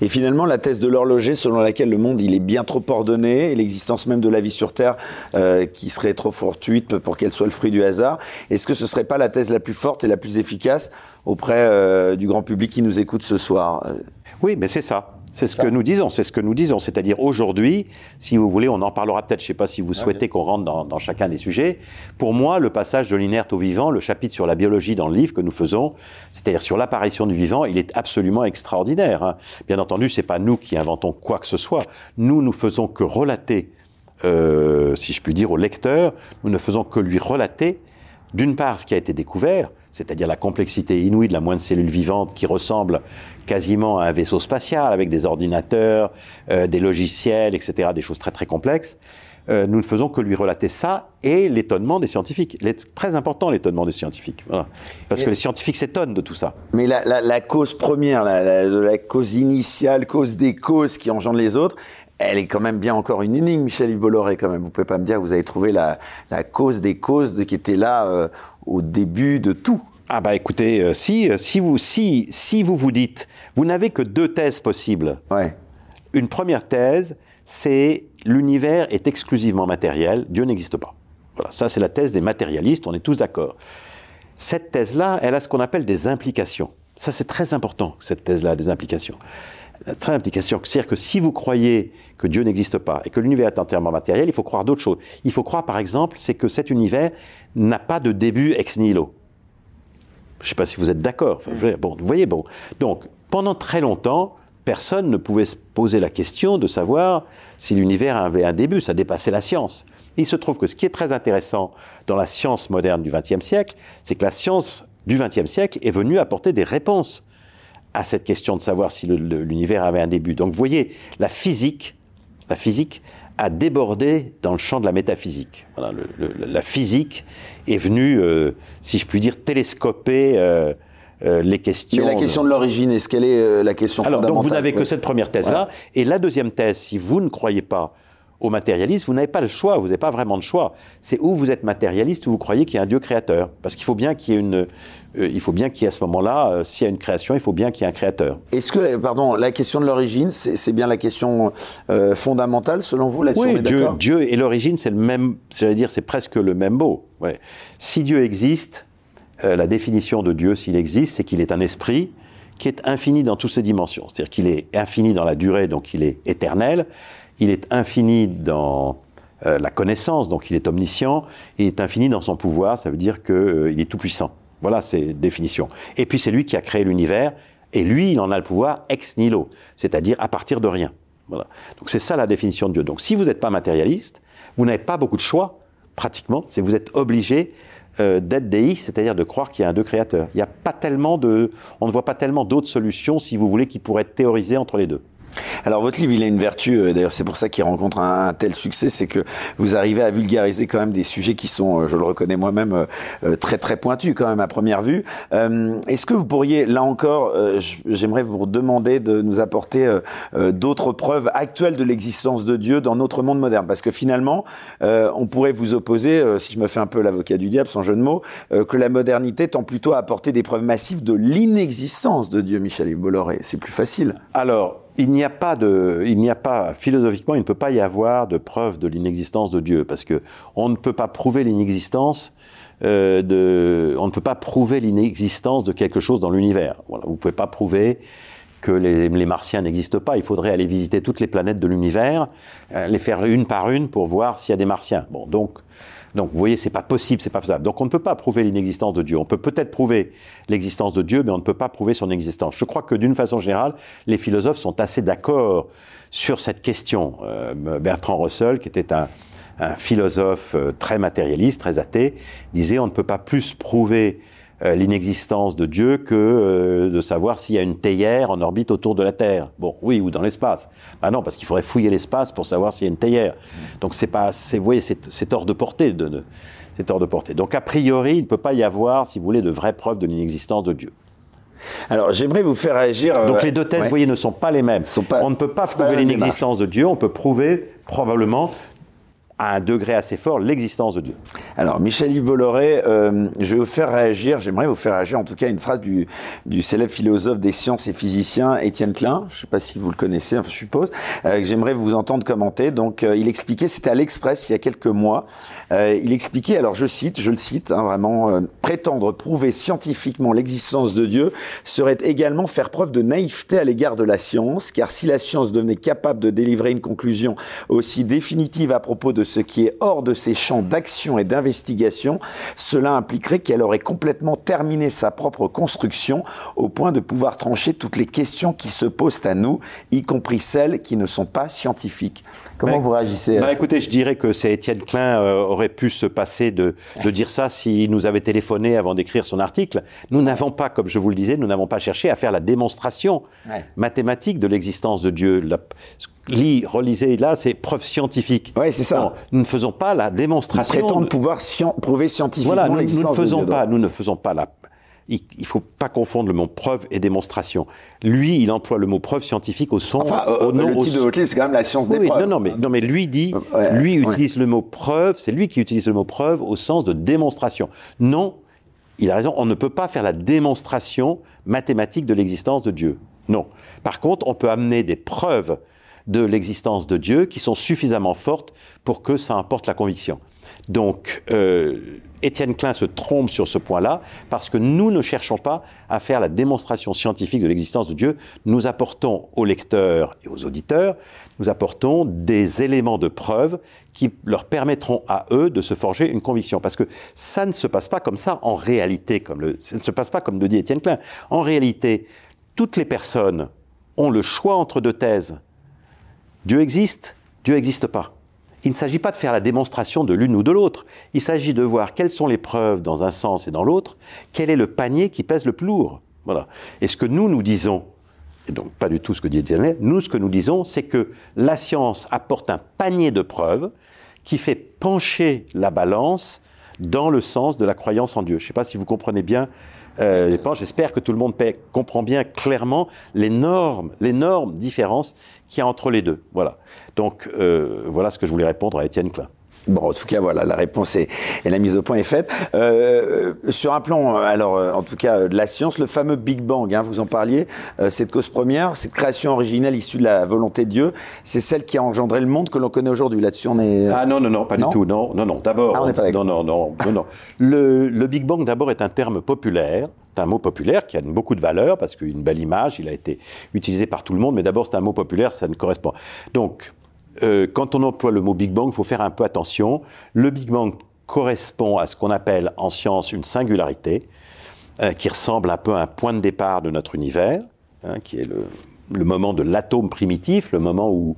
Et finalement, la thèse de l'horloger selon laquelle le monde il est bien trop ordonné et l'existence même de la vie sur Terre euh, qui serait trop fortuite pour qu'elle soit le fruit du hasard, est-ce que ce serait pas la thèse la plus forte et la plus efficace auprès euh, du grand public qui nous écoute ce soir? Oui, mais c'est ça. C'est ce que nous disons, c'est ce que nous disons. C'est-à-dire aujourd'hui, si vous voulez, on en parlera peut-être, je ne sais pas si vous souhaitez qu'on rentre dans, chacun des sujets. Pour moi, le passage de l'inerte au vivant, le chapitre sur la biologie dans le livre que nous faisons, c'est-à-dire sur l'apparition du vivant, il est absolument extraordinaire. Hein. Bien entendu, ce n'est pas nous qui inventons quoi que ce soit. Nous, nous faisons que relater, euh, si je puis dire, au lecteur, nous ne faisons que lui relater, d'une part, ce qui a été découvert, c'est-à-dire la complexité inouïe de la moindre cellule vivante qui ressemble quasiment à un vaisseau spatial avec des ordinateurs, euh, des logiciels, etc., des choses très très complexes. Euh, nous ne faisons que lui relater ça et l'étonnement des scientifiques. très important l'étonnement des scientifiques. Parce que les scientifiques s'étonnent de tout ça. Mais la, cause première, la, la, cause initiale, cause des causes qui engendrent les autres, elle est quand même bien encore une énigme, Michel-Yves Bolloré, quand même. Vous pouvez pas me dire que vous avez trouvé la, cause des causes de, qui était là euh, au début de tout. Ah bah écoutez, euh, si, euh, si, vous, si, si vous vous dites, vous n'avez que deux thèses possibles. Ouais. Une première thèse, c'est l'univers est exclusivement matériel, Dieu n'existe pas. Voilà, ça c'est la thèse des matérialistes, on est tous d'accord. Cette thèse-là, elle a ce qu'on appelle des implications. Ça c'est très important, cette thèse-là, des implications. Très implication. C'est-à-dire que si vous croyez que Dieu n'existe pas et que l'univers est entièrement matériel, il faut croire d'autres choses. Il faut croire, par exemple, c'est que cet univers n'a pas de début ex nihilo. Je ne sais pas si vous êtes d'accord. bon, vous voyez, bon. Donc, pendant très longtemps, personne ne pouvait se poser la question de savoir si l'univers avait un début. Ça dépassait la science. il se trouve que ce qui est très intéressant dans la science moderne du XXe siècle, c'est que la science du XXe siècle est venue apporter des réponses à cette question de savoir si l'univers avait un début. Donc vous voyez, la physique, la physique a débordé dans le champ de la métaphysique. la physique est venue, euh, si je puis dire, télescoper euh, euh, les questions. Mais la question de l'origine, est-ce qu'elle est la question Alors, fondamentale donc vous n'avez que cette première thèse-là. Et la deuxième thèse, si vous ne croyez pas au matérialisme, vous n'avez pas le choix, vous n'avez pas vraiment de choix. C'est où vous êtes matérialiste ou vous croyez qu'il y a un Dieu créateur. Parce qu'il faut bien qu'il y ait une, euh, il faut bien qu'il y ait à ce moment-là, euh, s'il y a une création, il faut bien qu'il y ait un créateur. Est-ce que, pardon, la question de l'origine, c'est bien la question euh, fondamentale selon vous là-dessus Oui, Dieu, Dieu et l'origine, c'est le même, j'allais dire, c'est presque le même mot. Ouais. Si Dieu existe, la définition de Dieu, s'il existe, c'est qu'il est un esprit qui est infini dans toutes ses dimensions. C'est-à-dire qu'il est infini dans la durée, donc il est éternel, il est infini dans euh, la connaissance, donc il est omniscient, il est infini dans son pouvoir, ça veut dire qu'il euh, est tout puissant. Voilà ses définitions. Et puis c'est lui qui a créé l'univers, et lui, il en a le pouvoir ex nihilo, c'est-à-dire à partir de rien. Voilà. Donc c'est ça la définition de Dieu. Donc si vous n'êtes pas matérialiste, vous n'avez pas beaucoup de choix, pratiquement, c'est vous êtes obligé euh, d'être déiste, c'est-à-dire de croire qu'il y a un deux créateurs. Il n'y a pas tellement de, on ne voit pas tellement d'autres solutions, si vous voulez, qui pourraient être théorisées entre les deux. Alors votre livre, il a une vertu, euh, d'ailleurs c'est pour ça qu'il rencontre un, tel succès, c'est que vous arrivez à vulgariser quand même des sujets qui sont, euh, je le reconnais moi-même, euh, très très pointus quand même à première vue. Est-ce que vous pourriez, là encore, j'aimerais vous demander de nous apporter d'autres preuves actuelles de l'existence de Dieu dans notre monde moderne? Parce que finalement, on pourrait vous opposer, si je me fais un peu l'avocat du diable, sans jeu de mots, que la modernité tend plutôt à apporter des preuves massives de l'inexistence de Dieu, Michel Bolloré. C'est plus facile. Alors, il n'y a pas de, il n'y a pas philosophiquement, il ne peut pas y avoir de preuve de l'inexistence de Dieu, parce que on ne peut pas prouver l'inexistence euh, de, on ne peut pas prouver l'inexistence de quelque chose dans l'univers. Voilà, vous ne pouvez pas prouver que les, les martiens n'existent pas. Il faudrait aller visiter toutes les planètes de l'univers, euh, les faire une par une pour voir s'il y a des martiens. Bon, donc Donc vous voyez, c'est pas possible, c'est pas faisable. Donc on ne peut pas prouver l'inexistence de Dieu. On peut peut-être prouver l'existence de Dieu, mais on ne peut pas prouver son existence. Je crois que d'une façon générale, les philosophes sont assez d'accord sur cette question. Euh, Bertrand Russell, qui était un, philosophe euh, très matérialiste, très athée, disait on ne peut pas plus prouver euh, l'inexistence de Dieu que euh, de savoir s'il y a une théière en orbite autour de la Terre. Bon, oui, ou dans l'espace. Ah non, parce qu'il faudrait fouiller l'espace pour savoir s'il y a une théière. Donc c'est pas, vous voyez, c'est, hors de portée de, c'est hors de portée. Donc a priori, il ne peut pas y avoir, si vous voulez, de vraies preuves de l'inexistence de Dieu. Alors, j'aimerais vous faire réagir. Donc, les deux thèses, vous voyez, ne sont pas les mêmes. on ne peut pas prouver l'inexistence de Dieu, on peut prouver probablement à un degré assez fort l'existence de Dieu. Alors, Michel-Yves Bolloré, euh, je vais vous faire réagir, j'aimerais vous faire réagir en tout cas une phrase du, célèbre philosophe des sciences et physicien Étienne Klein, je ne sais pas si vous le connaissez, enfin, je suppose, euh, que j'aimerais vous entendre commenter. Donc, euh, il expliquait, c'était à l'Express il y a quelques mois, il expliquait, alors je cite, je le cite, hein, vraiment, prétendre prouver scientifiquement l'existence de Dieu serait également faire preuve de naïveté à l'égard de la science, car si la science devenait capable de délivrer une conclusion aussi définitive à propos de ce qui est hors de ses champs d'action et d'investigation, cela impliquerait qu'elle aurait complètement terminé sa propre construction au point de pouvoir trancher toutes les questions qui se posent à nous, y compris celles qui ne sont pas scientifiques. Comment vous réagissez à bah, Écoutez, je dirais que c'est Étienne Klein euh, aurait pu se passer de, de dire ça s'il nous avait téléphoné avant d'écrire son article. Nous n'avons pas, comme je vous le disais, nous n'avons pas cherché à faire la démonstration mathématique de l'existence de Dieu. La, lis, relisez là, c'est preuve scientifique. Oui, c'est ça. nous ne faisons pas la démonstration. Nous de pouvoir prouver scientifiquement voilà, nous, nous, ne faisons pas, nous ne faisons pas la. Il ne faut pas confondre le mot preuve et démonstration. Lui, il emploie le mot preuve scientifique au son. Enfin, au nom, le titre de c'est quand même la science des oui, preuves. Non, non, mais, non, mais lui dit, lui utilise le mot preuve, c'est lui qui utilise le mot preuve au sens de démonstration. Non, il a raison, on ne peut pas faire la démonstration mathématique de l'existence de Dieu. Non. Par contre, on peut amener des preuves de l'existence de Dieu qui sont suffisamment fortes pour que ça importe la conviction. Donc, euh, Étienne Klein se trompe sur ce point-là parce que nous ne cherchons pas à faire la démonstration scientifique de l'existence de Dieu. Nous apportons aux lecteurs et aux auditeurs, nous apportons des éléments de preuve qui leur permettront à eux de se forger une conviction. Parce que ça ne se passe pas comme ça en réalité, comme ça ne se passe pas comme le dit Étienne Klein. En réalité, toutes les personnes ont le choix entre deux thèses Dieu existe, Dieu n'existe pas. Il ne s'agit pas de faire la démonstration de l'une ou de l'autre. Il s'agit de voir quelles sont les preuves dans un sens et dans l'autre, quel est le panier qui pèse le plus lourd. Voilà. Et ce que nous, nous disons, et donc pas du tout ce que dit Étienne, nous, ce que nous disons, c'est que la science apporte un panier de preuves qui fait pencher la balance dans le sens de la croyance en Dieu. Je ne sais pas si vous comprenez bien euh, J'espère que tout le monde comprend bien clairement l'énorme, l'énorme différence qu'il y a entre les deux. Voilà. Donc, euh, voilà ce que je voulais répondre à Étienne Klein. Bon, en tout cas, voilà, la réponse est, et la mise au point est faite. Euh, sur un plan, alors, euh, en tout cas, de la science, le fameux Big Bang, hein, vous en parliez, euh, cette cause première, cette création originelle issue de la volonté de Dieu, c'est celle qui a engendré le monde que l'on connaît aujourd'hui. Là-dessus, on est. Ah non, non, non, pas du tout. Non, non, non. D'abord, ah, non, non, non, non, non. Le, le Big Bang, d'abord, est un terme populaire. C'est un mot populaire qui a beaucoup de valeur parce qu'une belle image, il a été utilisé par tout le monde, mais d'abord, c'est un mot populaire, ça ne correspond. Donc, euh, quand on emploie le mot Big Bang, il faut faire un peu attention. Le Big Bang correspond à ce qu'on appelle en science une singularité, euh, qui ressemble un peu à un point de départ de notre univers, hein, qui est le, moment de l'atome primitif, le moment où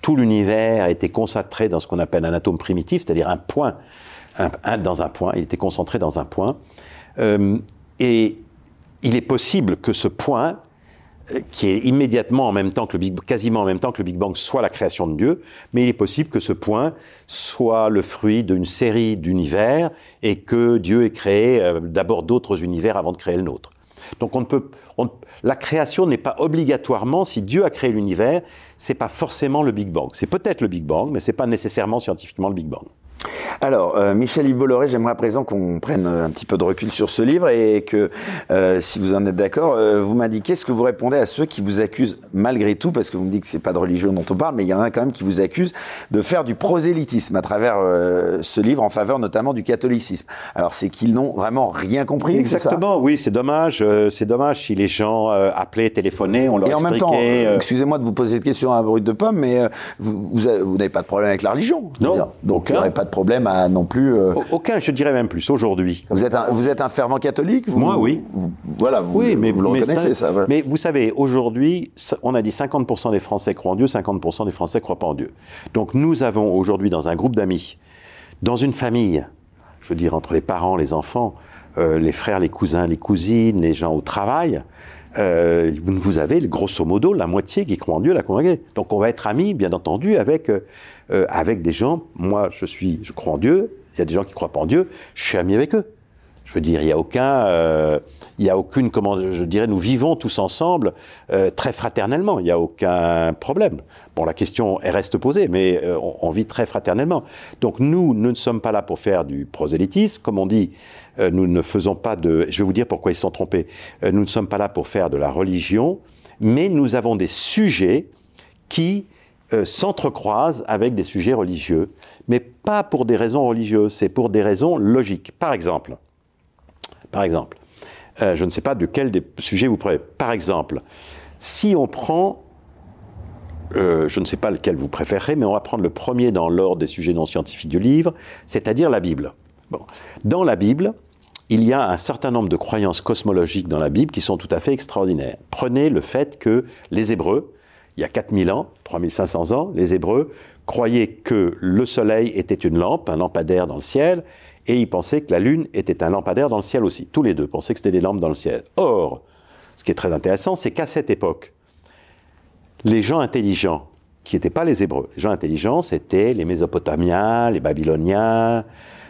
tout l'univers été concentré dans ce qu'on appelle un atome primitif, c'est-à-dire un point, un, dans un point, il était concentré dans un point. Euh, et il est possible que ce point qui est immédiatement en même temps que le Big, quasiment en même temps que le Big Bang soit la création de Dieu, mais il est possible que ce point soit le fruit d'une série d'univers et que Dieu ait créé euh, d'abord d'autres univers avant de créer le nôtre. Donc on ne peut, la création n'est pas obligatoirement, si Dieu a créé l'univers, c'est pas forcément le Big Bang. C'est peut-être le Big Bang, mais c'est pas nécessairement scientifiquement le Big Bang. Alors, euh, Michel Yves Bolloré, j'aimerais à présent qu'on prenne un petit peu de recul sur ce livre et que, euh, si vous en êtes d'accord, euh, vous m'indiquez ce que vous répondez à ceux qui vous accusent, malgré tout, parce que vous me dites que c'est pas de religion dont on parle, mais il y en a quand même qui vous accusent de faire du prosélytisme à travers ce livre en faveur notamment du catholicisme. Alors, c'est qu'ils n'ont vraiment rien compris. Exactement, oui, c'est dommage. c'est dommage si les gens appelaient, téléphonaient, on leur Et en même temps, excusez-moi de vous poser cette question à brut de pomme, mais vous, vous, n'avez pas de problème avec la religion. Non. Donc, il n'y aurait pas de problème problème à non plus. euh, Aucun, je dirais même plus, aujourd'hui. Vous êtes un, vous êtes un fervent catholique vous, Moi, oui. vous- voilà, vous, Oui, mais vous le reconnaissez, ça. voilà. Mais vous savez, aujourd'hui, on a dit 50% des Français croient en Dieu, 50% des Français croient pas en Dieu. Donc nous avons aujourd'hui dans un groupe d'amis, dans une famille, je veux dire entre les parents, les enfants, euh, les frères, les cousins, les cousines, les gens au travail, euh, vous avez grosso modo la moitié qui croient en Dieu, la congrégée. Donc on va être amis, bien entendu, avec euh, avec des gens. Moi, je suis, je crois en Dieu. Il y a des gens qui croient pas en Dieu. Je suis ami avec eux. Je veux dire, il n'y a aucun, euh, il y a aucune, comment je dirais, nous vivons tous ensemble euh, très fraternellement. Il n'y a aucun problème. Bon, la question reste posée, mais euh, on, vit très fraternellement. Donc nous, nous ne sommes pas là pour faire du prosélytisme, comme on dit. nous ne faisons pas de. Je vais vous dire pourquoi ils se sont trompés. Nous ne sommes pas là pour faire de la religion, mais nous avons des sujets qui s'entrecroisent avec des sujets religieux, mais pas pour des raisons religieuses, c'est pour des raisons logiques. Par exemple, par exemple, euh, je ne sais pas de quel des sujets vous prenez. Par exemple, si on prend, euh, je ne sais pas lequel vous préférez, mais on va prendre le premier dans l'ordre des sujets non scientifiques du livre, c'est-à-dire la Bible. Bon. Dans la Bible, il y a un certain nombre de croyances cosmologiques dans la Bible qui sont tout à fait extraordinaires. Prenez le fait que les Hébreux, il y a 4000 ans, 3500 ans, les Hébreux croyaient que le Soleil était une lampe, un lampadaire dans le ciel, et ils pensaient que la Lune était un lampadaire dans le ciel aussi. Tous les deux pensaient que c'était des lampes dans le ciel. Or, ce qui est très intéressant, c'est qu'à cette époque, les gens intelligents, qui n'étaient pas les Hébreux, les gens intelligents, c'était les Mésopotamiens, les Babyloniens,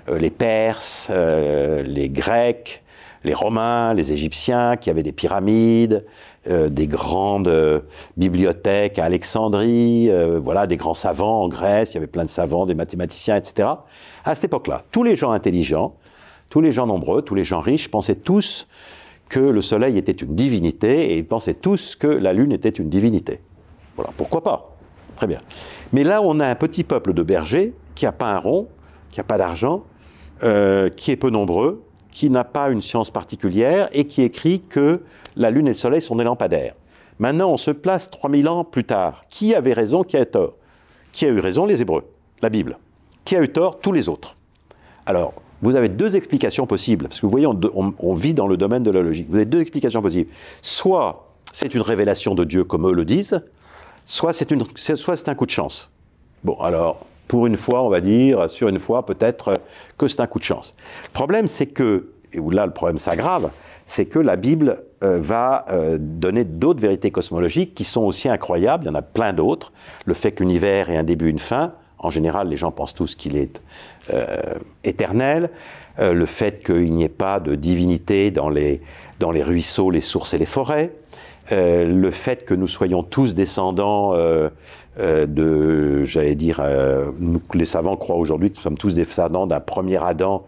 euh, les Perses, euh, les Grecs, les Romains, les Égyptiens, qui avaient des pyramides, euh, des grandes euh, bibliothèques à Alexandrie, euh, voilà, des grands savants en Grèce, il y avait plein de savants, des mathématiciens, etc. À cette époque-là, tous les gens intelligents, tous les gens nombreux, tous les gens riches pensaient tous que le soleil était une divinité et ils pensaient tous que la lune était une divinité. Voilà, pourquoi pas? Très bien. Mais là, on a un petit peuple de bergers qui n'a pas un rond, qui n'a pas d'argent, qui est peu nombreux, qui n'a pas une science particulière et qui écrit que la lune et le soleil sont des lampadaires. Maintenant, on se place 3000 ans plus tard. Qui avait raison, qui a tort? Qui a eu raison? Les Hébreux, la Bible. Qui a eu tort? Tous les autres. Alors, vous avez deux explications possibles, parce que vous voyez, on, vit dans le domaine de la logique. Vous avez deux explications possibles. Soit c'est une révélation de Dieu, comme eux le disent, soit c'est un coup de chance. Bon, alors, pour une fois, on va dire, sur une fois, peut-être que c'est un coup de chance. Le problème, c'est que, et là le problème s'aggrave, c'est que la Bible euh, va euh, donner d'autres vérités cosmologiques qui sont aussi incroyables, il y en a plein d'autres. Le fait que l'univers ait un début, une fin, en général, les gens pensent tous qu'il est euh, éternel. Le fait qu'il n'y ait pas de divinité dans les, dans les ruisseaux, les sources et les forêts. Euh, le fait que nous soyons tous descendants euh, euh, de, j'allais dire, euh, nous, les savants croient aujourd'hui que nous sommes tous descendants d'un premier Adam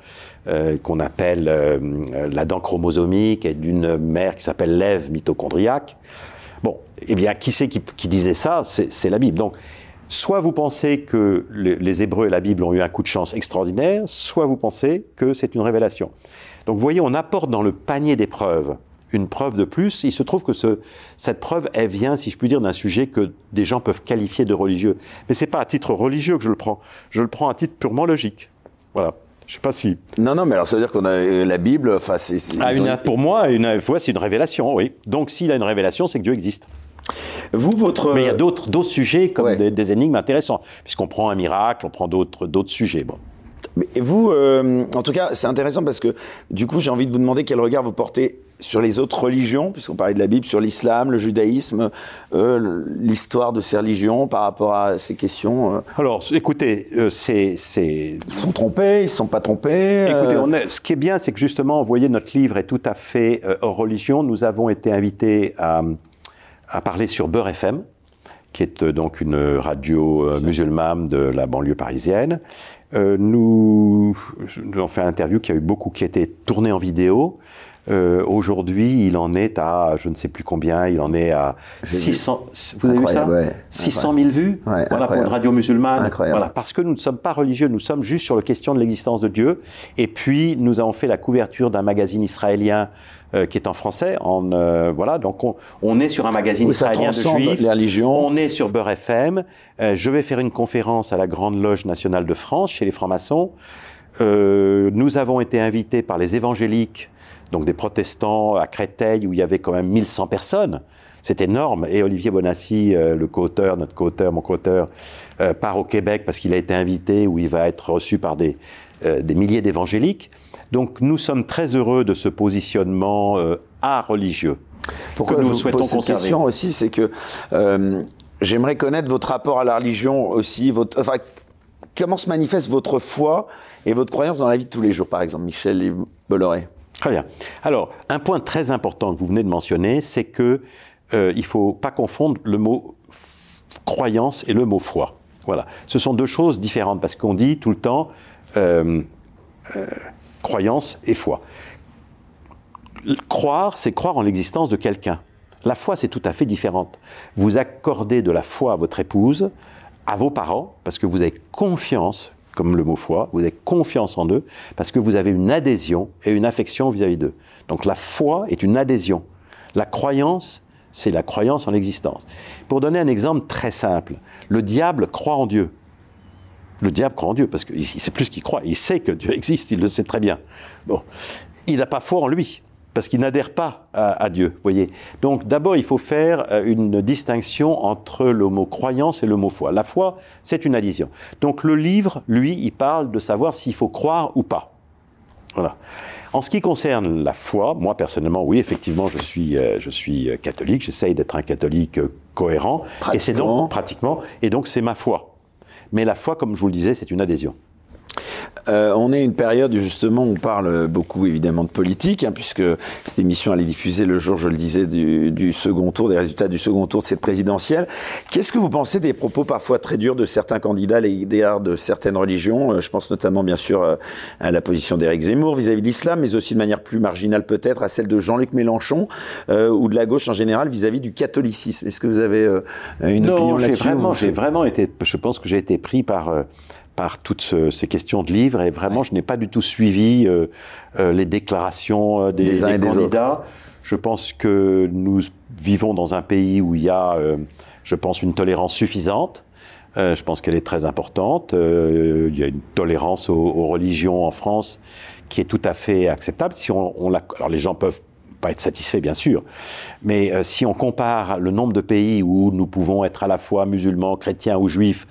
euh, qu'on appelle l'Adam chromosomique et d'une mère qui s'appelle l'Ève mitochondriaque. Bon, eh bien, qui c'est qui, qui disait ça? C'est la Bible. Donc, soit vous pensez que le- les Hébreux et la Bible ont eu un coup de chance extraordinaire, soit vous pensez que c'est une révélation. Donc, vous voyez, on apporte dans le panier des preuves une preuve de plus. Il se trouve que ce- cette preuve, elle vient, si je puis dire, d'un sujet que des gens peuvent qualifier de religieux. Mais c'est pas à titre religieux que je le prends. Je le prends à titre purement logique. Voilà. Je sais pas si. Non, non, mais alors ça veut dire qu'on a la Bible, enfin, c'est. c'est- Ah, ils une- ont- pour moi, une, ouais, c'est une révélation, oui. Donc, s'il a une révélation, c'est que Dieu existe. Vous, votre. Mais il y a d'autres sujets comme Ouais. des, des énigmes intéressants, puisqu'on prend un miracle, on prend d'autres sujets. Bon. Mais vous, euh, en tout cas, c'est intéressant parce que du coup, j'ai envie de vous demander quel regard vous portez sur les autres religions, puisqu'on parlait de la Bible, sur l'islam, le judaïsme, euh, l'histoire de ces religions par rapport à ces questions. euh. Alors, écoutez, c'est Ils sont trompés, ils sont pas trompés. Écoutez, on est- ce qui est bien, c'est que justement, vous voyez, notre livre est tout à fait hors religion. Nous avons été invités à, à parler sur Beurre FM, qui est donc une radio musulmane de la banlieue parisienne. Euh, nous, avons fait un interview qui a eu beaucoup, qui a été tourné en vidéo. Euh, Aujourd'hui, il en est à, je ne sais plus combien, il en est à J'ai vu. 600. Vous avez vu ça ouais. 600 000 vues. Ouais, voilà pour une radio musulmane. Incroyable. Voilà, parce que nous ne sommes pas religieux, nous sommes juste sur la question de l'existence de Dieu. Et puis, nous avons fait la couverture d'un magazine israélien qui est en français. En, voilà, donc on, est sur un magazine israélien de juifs. Les religions. On est sur Beurre FM. je vais faire une conférence à la Grande Loge nationale de France chez les francs-maçons. nous avons été invités par les évangéliques, donc des protestants à Créteil où il y avait quand même 1100 personnes. C'est énorme. Et Olivier Bonassi, euh, le co-auteur, notre co-auteur, mon co-auteur, euh, part au Québec parce qu'il a été invité où il va être reçu par des, euh, des milliers d'évangéliques. Donc nous sommes très heureux de ce positionnement art religieux. Pourquoi nous je vous souhaitons pose cette question aussi, c'est que j'aimerais connaître votre rapport à la religion aussi, votre, enfin, comment se manifeste votre foi et votre croyance dans la vie de tous les jours, par exemple, Michel Bolloré? Très bien. Alors, un point très important que vous venez de mentionner, c'est que euh, il ne faut pas confondre le mot croyance et le mot foi. Voilà. Ce sont deux choses différentes parce qu'on dit tout le temps euh, euh, croyance et foi. Croire, c'est croire en l'existence de quelqu'un. La foi, c'est tout à fait différent. Vous accordez de la foi à votre épouse, à vos parents, parce que vous avez confiance, comme le mot foi, vous avez confiance en eux, parce que vous avez une adhésion et une affection vis-à-vis d'eux. Donc la foi est une adhésion. La croyance, c'est la croyance en l'existence. Pour donner un exemple très simple, le diable croit en Dieu. Le diable croit en Dieu parce qu'il sait plus qu'il croit. Il sait que Dieu existe, il le sait très bien. Bon, il n'a pas foi en lui parce qu'il n'adhère pas à, Dieu. Voyez. Donc d'abord, il faut faire euh, une distinction entre le mot croyance et le mot foi. La foi, c'est une adhésion. Donc le livre, lui, il parle de savoir s'il faut croire ou pas. Voilà. En ce qui concerne la foi, moi personnellement, oui, effectivement, je suis, euh, je suis euh, catholique, j'essaye d'être un catholique cohérent, et c'est donc pratiquement, et donc c'est ma foi. Mais la foi, comme je vous le disais, c'est une adhésion. Euh, on est une période justement où on parle beaucoup évidemment de politique, hein, puisque cette émission allait diffuser le jour, je le disais, du, second tour, des résultats du second tour de cette présidentielle. Qu'est-ce que vous pensez des propos parfois très durs de certains candidats, les idéaux de certaines religions euh, Je pense notamment bien sûr euh, à la position d'Éric Zemmour vis-à-vis de l'islam, mais aussi de manière plus marginale peut-être à celle de Jean-Luc Mélenchon ou de la gauche en général vis-à-vis du catholicisme. Est-ce que vous avez une opinion là-dessus J'ai vraiment été, je pense que j'ai été pris par par toutes ces questions de livres et vraiment je n'ai pas du tout suivi euh, euh, les déclarations euh, des, candidats. Je pense que nous vivons dans un pays où il y a, je pense, une tolérance suffisante. je pense qu'elle est très importante. il y a une tolérance aux, religions en France qui est tout à fait acceptable. Si on, on alors les gens peuvent pas être satisfaits, bien sûr, mais si on compare le nombre de pays où nous pouvons être à la fois musulmans, chrétiens ou juifs,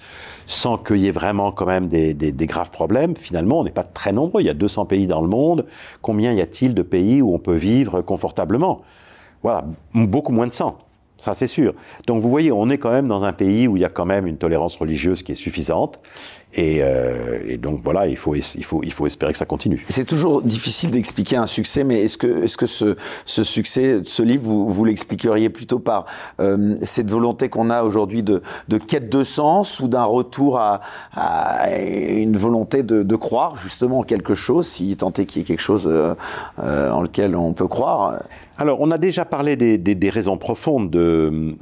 sans qu'il y ait vraiment quand même des, graves problèmes. Finalement, on n'est pas très nombreux. Il y a 200 pays dans le monde. Combien y a-t-il de pays où on peut vivre confortablement? Voilà, beaucoup moins de 100. Ça, c'est sûr. Donc, vous voyez, on est quand même dans un pays où il y a quand même une tolérance religieuse qui est suffisante. Euh, et, donc voilà, il faut, il, faut, il faut espérer que ça continue. C'est toujours difficile d'expliquer un succès, mais est-ce que, est-ce que ce, ce succès, ce livre, vous, l'expliqueriez plutôt par euh, cette volonté qu'on a aujourd'hui de, quête de sens ou d'un retour à, une volonté de, de, croire justement en quelque chose, si tant est qu'il y ait quelque chose euh, en lequel on peut croire? Alors, on a déjà parlé des, des, des raisons profondes, de,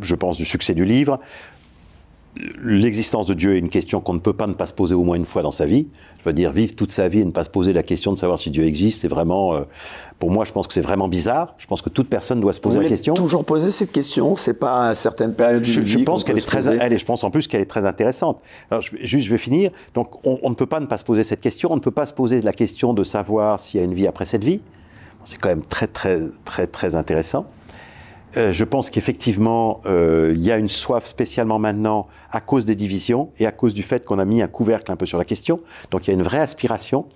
je pense, du succès du livre l'existence de Dieu est une question qu'on ne peut pas ne pas se poser au moins une fois dans sa vie. Je veux dire, vivre toute sa vie et ne pas se poser la question de savoir si Dieu existe, c'est vraiment, euh, pour moi, je pense que c'est vraiment bizarre. Je pense que toute personne doit se poser la question. Toujours poser cette question, c'est pas à certaines périodes je, je pense qu'elle est très, elle, je pense en plus qu'elle est très intéressante. Alors, je, juste, je vais finir. Donc, on, on, ne peut pas ne pas se poser cette question. On ne peut pas se poser la question de savoir s'il y a une vie après cette vie. C'est quand même très, très, très, très intéressant. Euh, je pense qu'effectivement, euh, il y a une soif spécialement maintenant à cause des divisions et à cause du fait qu'on a mis un couvercle un peu sur la question. Donc il y a une vraie aspiration.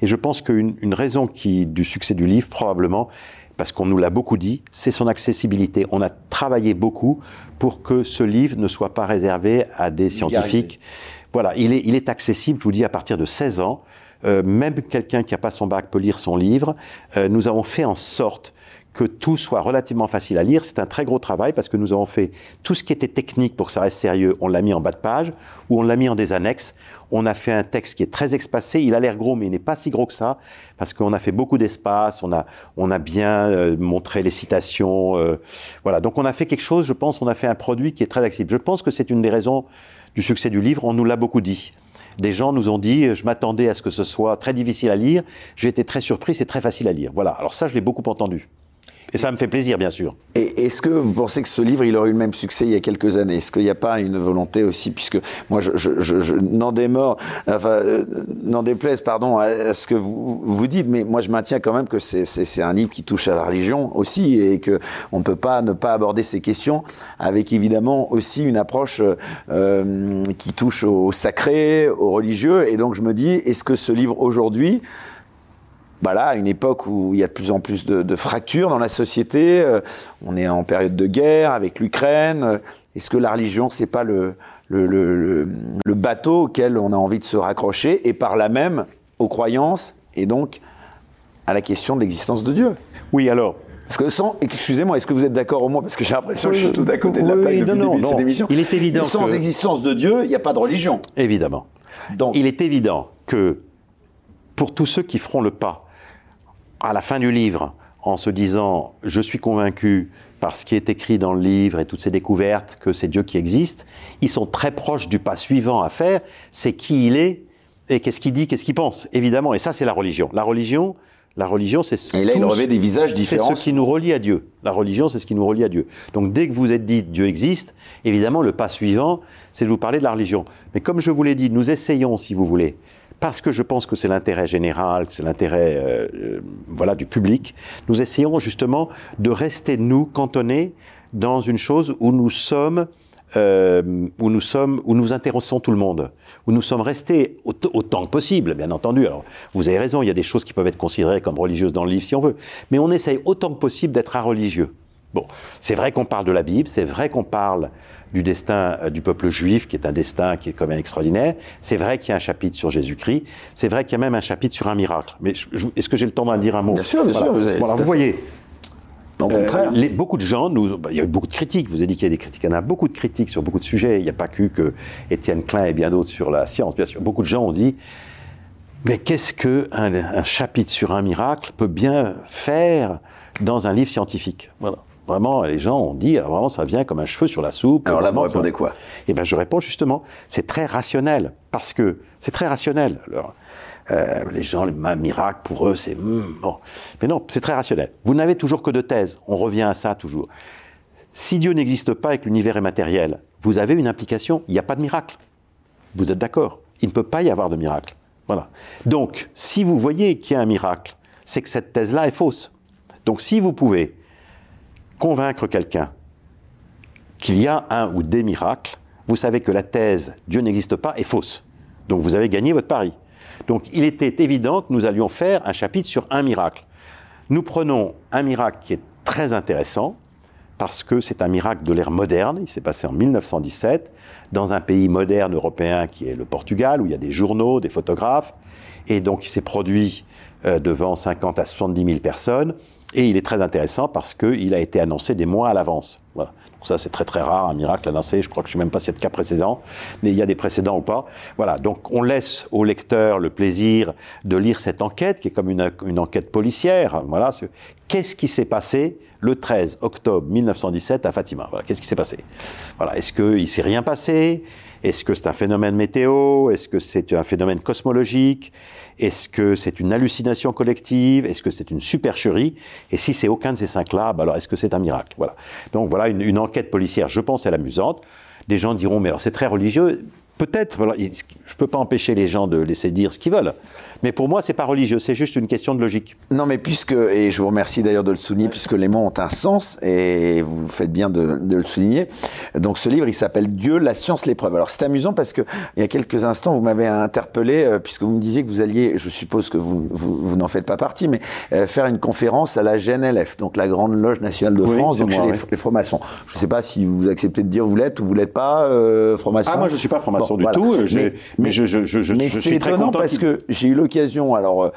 Et je pense qu'une une raison qui, du succès du livre, probablement, parce qu'on nous l'a beaucoup dit, c'est son accessibilité. On a travaillé beaucoup pour que ce livre ne soit pas réservé à des scientifiques. Voilà, il est, il est accessible, je vous dis, à partir de 16 ans. Euh, même quelqu'un qui n'a pas son bac peut lire son livre. Euh, nous avons fait en sorte que tout soit relativement facile à lire. C'est un très gros travail parce que nous avons fait tout ce qui était technique pour que ça reste sérieux, on l'a mis en bas de page ou on l'a mis en des annexes. On a fait un texte qui est très espacé. Il a l'air gros, mais il n'est pas si gros que ça parce qu'on a fait beaucoup d'espace. On a, on a bien euh, montré les citations. Euh, voilà. Donc on a fait quelque chose, je pense, on a fait un produit qui est très accessible. Je pense que c'est une des raisons du succès du livre. On nous l'a beaucoup dit. Des gens nous ont dit, je m'attendais à ce que ce soit très difficile à lire, j'ai été très surpris, c'est très facile à lire. Voilà, alors ça, je l'ai beaucoup entendu. Et ça me fait plaisir, bien sûr. Et est-ce que vous pensez que ce livre, il aurait eu le même succès il y a quelques années? Est-ce qu'il n'y a pas une volonté aussi, puisque moi, je, je, n'en démords, enfin, euh, n'en déplaise, pardon, à, ce que vous, vous dites, mais moi, je maintiens quand même que c'est un livre qui touche à la religion aussi, et que on ne peut pas ne pas aborder ces questions avec évidemment aussi une approche euh, qui touche au sacré, au religieux. Et donc, je me dis, est-ce que ce livre aujourd'hui bah là, à une époque où il y a de plus en plus de, fractures dans la société, euh, on est en période de guerre avec l'Ukraine. Euh, est-ce que la religion, c'est pas le, le, le, le, bateau auquel on a envie de se raccrocher et par là même aux croyances et donc à la question de l'existence de Dieu? Oui, alors. Parce que sans, excusez-moi, est-ce que vous êtes d'accord au moins? Parce que j'ai l'impression que je suis tout à côté de la plaque depuis le début de cette émission. Il est évident. Sans existence de Dieu, il n'y a pas de religion. Évidemment. Donc, il est évident que pour tous ceux qui feront le pas à la fin du livre, en se disant je suis convaincu par ce qui est écrit dans le livre et toutes ces découvertes que c'est Dieu qui existe, ils sont très proches du pas suivant à faire, c'est qui il est et qu'est-ce qu'il dit, qu'est-ce qu'il pense, évidemment. Et ça, c'est la religion. La religion, la religion, c'est et là, il revêt des visages différents. C'est ce qui nous relie à Dieu. La religion, c'est ce qui nous relie à Dieu. Donc, dès que vous êtes dit Dieu existe, évidemment, le pas suivant, c'est de vous parler de la religion. Mais comme je vous l'ai dit, nous essayons, si vous voulez, parce que je pense que c'est l'intérêt général, c'est l'intérêt euh, euh, voilà du public, nous essayons justement de rester nous cantonnés dans une chose où nous sommes euh, où nous sommes, où nous intéressons tout le monde, où nous sommes restés autant que possible, bien entendu. Alors, vous avez raison, il y a des choses qui peuvent être considérées comme religieuses dans le livre si on veut, mais on essaye autant que possible d'être religieux. Bon, c'est vrai qu'on parle de la Bible, c'est vrai qu'on parle du destin euh, du peuple juif, qui est un destin qui est quand même extraordinaire. C'est vrai qu'il y a un chapitre sur Jésus-Christ. C'est vrai qu'il y a même un chapitre sur un miracle. Mais est-ce que j'ai le temps d'en dire un mot? Bien sûr, bien sûr. Vous, avez vous voyez. Au contraire. Euh, beaucoup de gens, nous, bah, il y a eu beaucoup de critiques. Vous avez dit qu'il y a des critiques. Il y en a beaucoup de critiques sur beaucoup de sujets. Il n'y a pas que, que Étienne Klein et bien d'autres sur la science. Bien sûr, beaucoup de gens ont dit mais qu'est-ce qu'un un chapitre sur un miracle peut bien faire dans un livre scientifique? Voilà. Vraiment, les gens ont dit, alors vraiment, ça vient comme un cheveu sur la soupe. Alors là, vous répondez quoi? Eh bien, je réponds justement, c'est très rationnel, parce que c'est très rationnel. Alors, euh, les gens, les miracles, pour eux, c'est hmm, bon. Mais non, c'est très rationnel. Vous n'avez toujours que de thèses. On revient à ça toujours. Si Dieu n'existe pas et que l'univers est matériel, vous avez une implication. Il n'y a pas de miracle. Vous êtes d'accord? Il ne peut pas y avoir de miracle. Voilà. Donc, si vous voyez qu'il y a un miracle, c'est que cette thèse-là est fausse. Donc, si vous pouvez convaincre quelqu'un qu'il y a un ou des miracles, vous savez que la thèse Dieu n'existe pas est fausse. Donc vous avez gagné votre pari. Donc il était évident que nous allions faire un chapitre sur un miracle. Nous prenons un miracle qui est très intéressant, parce que c'est un miracle de l'ère moderne. Il s'est passé en 1917 dans un pays moderne européen qui est le Portugal, où il y a des journaux, des photographes. Et donc il s'est produit devant 50 à 70 000 personnes. Et il est très intéressant parce qu'il a été annoncé des mois à l'avance. Voilà. Donc ça, c'est très très rare, un miracle annoncé. Je crois que je ne sais même pas si c'est le cas précédent, mais il y a des précédents ou pas. Voilà. Donc on laisse au lecteur le plaisir de lire cette enquête, qui est comme une, une enquête policière. Voilà. Qu'est-ce qui s'est passé le 13 octobre 1917 à Fatima? Voilà. Qu'est-ce qui s'est passé? Voilà. Est-ce qu'il s'est rien passé? Est-ce que c'est un phénomène météo? Est-ce que c'est un phénomène cosmologique? Est-ce que c'est une hallucination collective? Est-ce que c'est une supercherie? Et si c'est aucun de ces cinq-là, bah alors est-ce que c'est un miracle? Voilà. Donc voilà une, enquête policière, je pense, elle amusante. Des gens diront, mais alors c'est très religieux. Peut-être, je ne peux pas empêcher les gens de laisser dire ce qu'ils veulent. Mais pour moi, c'est pas religieux, c'est juste une question de logique. Non, mais puisque, et je vous remercie d'ailleurs de le souligner, puisque les mots ont un sens, et vous faites bien de, le souligner. Donc ce livre, il s'appelle Dieu, la science, l'épreuve. Alors c'est amusant parce que il y a quelques instants, vous m'avez interpellé, euh, puisque vous me disiez que vous alliez, je suppose que vous, vous, n'en faites pas partie, mais euh, faire une conférence à la GNLF, donc la Grande Loge Nationale de France, donc chez les, francs-maçons. Je ne sais pas si vous acceptez de dire vous l'êtes ou vous l'êtes pas euh, franc-maçon. Ah, moi je ne suis pas franc-maçon du tout, mais, mais, je, je, je, mais je suis très content parce que j'ai eu le l'occasion, alors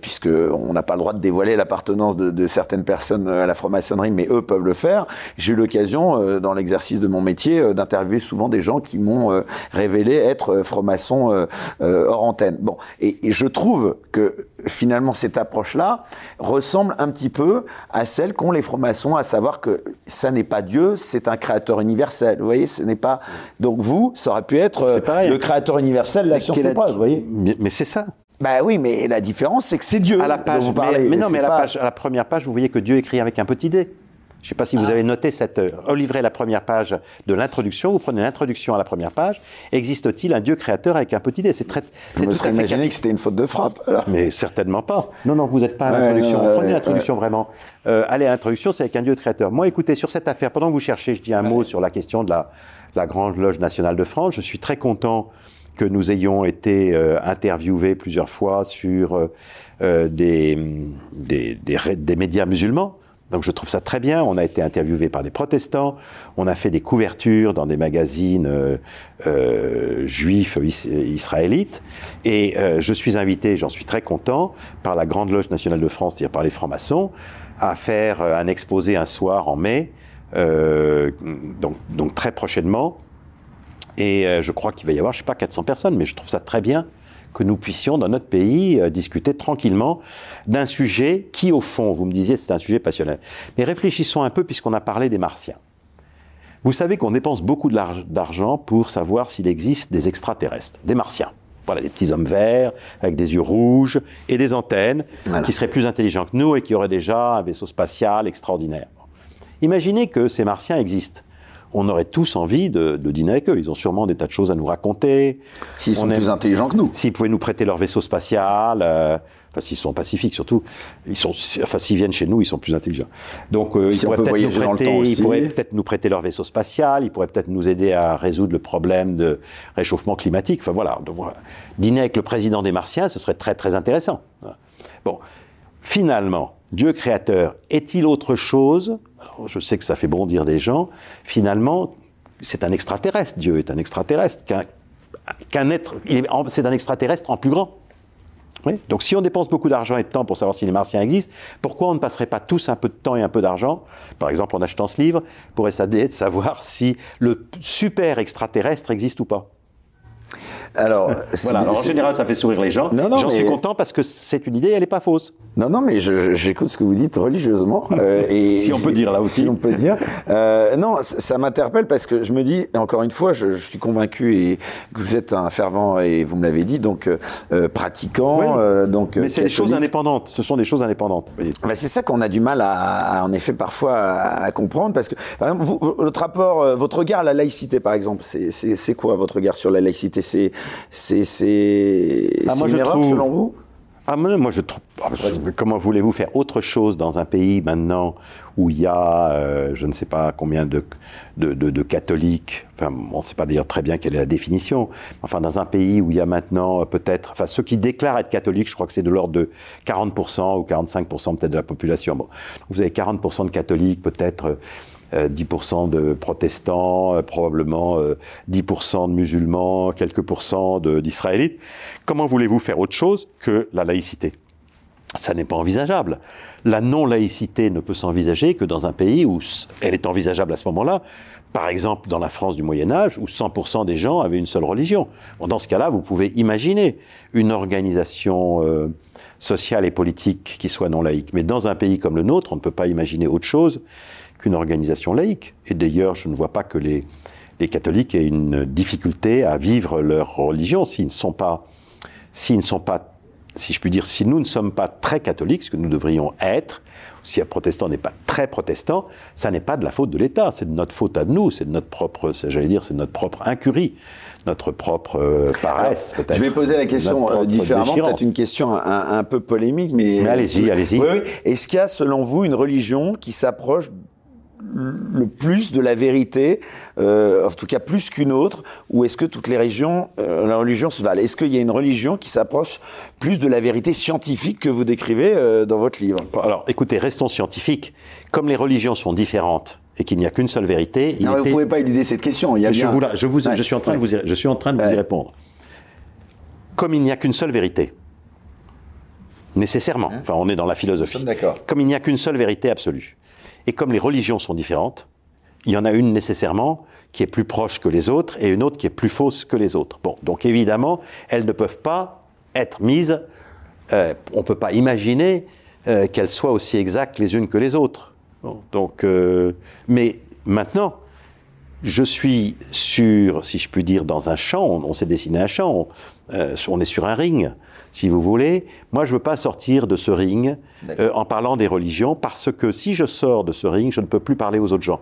puisque on n'a pas le droit de dévoiler l'appartenance de, de, certaines personnes à la franc-maçonnerie, mais eux peuvent le faire. J'ai eu l'occasion, dans l'exercice de mon métier, d'interviewer souvent des gens qui m'ont révélé être franc-maçon hors antenne. Bon, et, et je trouve que finalement cette approche-là ressemble un petit peu à celle qu'ont les francs-maçons, à savoir que ça n'est pas Dieu, c'est un créateur universel. Vous voyez, ce n'est pas. Donc vous, ça aurait pu être euh, le créateur universel, la science n'est pas. Vous voyez. Mais, c'est ça. Bah oui, mais la différence, c'est que c'est Dieu. À la page, vous parlez, mais, non, mais à la, page, à la première page, vous voyez que Dieu écrit avec un petit dé. Je ne sais pas si vous ah. avez noté cette. Euh, la première page de l'introduction. Vous prenez l'introduction à la première page. Existe-t-il un Dieu créateur avec un petit dé? C'est très. Je me serais imaginé que c'était une faute de frappe. Mais certainement pas. Non, non, vous n'êtes pas à l'introduction. Prenez l'introduction vraiment. Euh, allez à l'introduction, c'est avec un Dieu créateur. Moi, écoutez, sur cette affaire, pendant que vous cherchez, je dis un mot sur la question de la, la Grande Loge nationale de France. Je suis très content que nous ayons été euh, interviewés plusieurs fois sur euh, des, des, des, des médias musulmans. Donc je trouve ça très bien. On a été interviewé par des protestants, on a fait des couvertures dans des magazines euh, euh juifs israélites, et euh, je suis invité, j'en suis très content, par la Grande Loge nationale de France, c'est-à-dire par les francs-maçons, à faire euh, un exposé un soir en mai, donc très prochainement. Et je crois qu'il va y avoir, je sais pas, 400 personnes, mais je trouve ça très bien que nous puissions, dans notre pays, euh, discuter tranquillement d'un sujet qui, au fond, vous me disiez, c'est un sujet passionnel. Mais réfléchissons un peu, puisqu'on a parlé des martiens. Vous savez qu'on dépense beaucoup d'argent pour savoir s'il existe des extraterrestres, des martiens. Voilà, des petits hommes verts, avec des yeux rouges et des antennes, qui seraient plus intelligents que nous et qui auraient déjà un vaisseau spatial extraordinaire. Imaginez que ces martiens existent on aurait tous envie de, dîner avec eux. Ils ont sûrement des tas de choses à nous raconter. S'ils sont plus intelligents que nous. S'ils pouvaient nous prêter leur vaisseau spatial, euh, enfin s'ils sont pacifiques surtout, ils sont, enfin s'ils viennent chez nous, ils sont plus intelligents. Donc euh, ils, pourraient peut-être nous, prêter, leur vaisseau spatial, ils pourraient peut-être nous aider à résoudre le problème de réchauffement climatique. Enfin voilà, Donc, voilà. dîner avec le président des Martiens, ce serait très très intéressant. Bon, finalement, Dieu créateur est-il autre chose? Je sais que ça fait bondir des gens. Finalement, c'est un extraterrestre. Dieu est un extraterrestre. Qu'un être, c'est un extraterrestre en plus grand. Donc si on dépense beaucoup d'argent et de temps pour savoir si les martiens existent, pourquoi on ne passerait pas tous un peu de temps et un peu d'argent, par exemple en achetant ce livre, pour essayer de savoir si le super extraterrestre existe ou pas? Alors, voilà. en général, ça fait sourire les gens. J'en suis content parce que c'est une idée, elle n'est pas fausse. Non, non, mais j'écoute ce que vous dites religieusement. Euh, et si on peut dire là aussi. Si on peut dire. Euh, non, ça m'interpelle parce que je me dis, encore une fois, je, je, suis convaincu et que vous êtes un fervent et vous me l'avez dit, donc euh, pratiquant. Donc, mais c'est des choses indépendantes. Ce sont des choses indépendantes. Bah, c'est ça qu'on a du mal à, en effet, parfois à, à, comprendre parce que, par exemple, vous, votre rapport, votre regard à la laïcité, par exemple, c'est quoi votre regard sur la laïcité? C'est c'est ah, une erreur trouve... selon vous ah, moi, je trouve. Ah, comment voulez-vous faire autre chose dans un pays maintenant où il y a, euh, je ne sais pas combien de, de, de, catholiques, enfin, on ne sait pas d'ailleurs très bien quelle est la définition, enfin, dans un pays où il y a maintenant euh, peut-être, enfin, ceux qui déclarent être catholiques, je crois que c'est de l'ordre de 40% ou 45% peut-être de la population. Bon, vous avez 40% de catholiques, peut-être. 10% euh, de protestants, euh, probablement 10% euh, de musulmans, quelques pourcents d'israélites. Comment voulez-vous faire autre chose que la laïcité? Ça n'est pas envisageable. La non-laïcité ne peut s'envisager que dans un pays où elle est envisageable à ce moment-là. Par exemple, dans la France du Moyen Âge, où 100% des gens avaient une seule religion. dans ce cas-là, vous pouvez imaginer une organisation sociale et politique qui soit non laïque. Mais dans un pays comme le nôtre, on ne peut pas imaginer autre chose qu'une organisation laïque. Et d'ailleurs, je ne vois pas que les, les catholiques aient une difficulté à vivre leur religion s'ils ne sont pas, s'ils ne sont pas, si je puis dire, si nous ne sommes pas très catholiques, ce que nous devrions être, si un protestant n'est pas très protestant, ça n'est pas de la faute de l'État, c'est de notre faute à nous, c'est de notre propre, j'allais dire, c'est notre propre incurie, notre propre euh, paresse peut-être. Je vais poser la question euh, différemment, peut-être une question un, un, peu polémique, mais... mais allez-y, allez-y. Oui, oui. Est-ce qu'il y a, selon vous, une religion qui s'approche le plus de la vérité, euh, en tout cas plus qu'une autre, ou est-ce que toutes les régions, euh, la religion se valent? Est-ce qu'il y a une religion qui s'approche plus de la vérité scientifique que vous décrivez euh, dans votre livre? Alors, écoutez, restons scientifiques. Comme les religions sont différentes et qu'il n'y a qu'une seule vérité, non, vous ne pouvez pas éluder cette question. Il y a je, vous je, vous, je, suis en train de vous, je suis en train de vous y répondre. Comme il n'y a qu'une seule vérité, nécessairement. Enfin, on est dans la philosophie. Comme il n'y a qu'une seule vérité absolue, et comme les religions sont différentes, il y en a une nécessairement qui est plus proche que les autres et une autre qui est plus fausse que les autres. Bon, donc évidemment, elles ne peuvent pas être mises. euh, on ne peut pas imaginer euh, qu'elles soient aussi exactes les unes que les autres. Donc, euh, mais maintenant, je suis sur, si je puis dire, dans un champ. On, s'est dessiné un champ. On est sur un ring, si vous voulez. Moi, je ne veux pas sortir de ce ring euh, en parlant des religions, parce que si je sors de ce ring, je ne peux plus parler aux autres gens.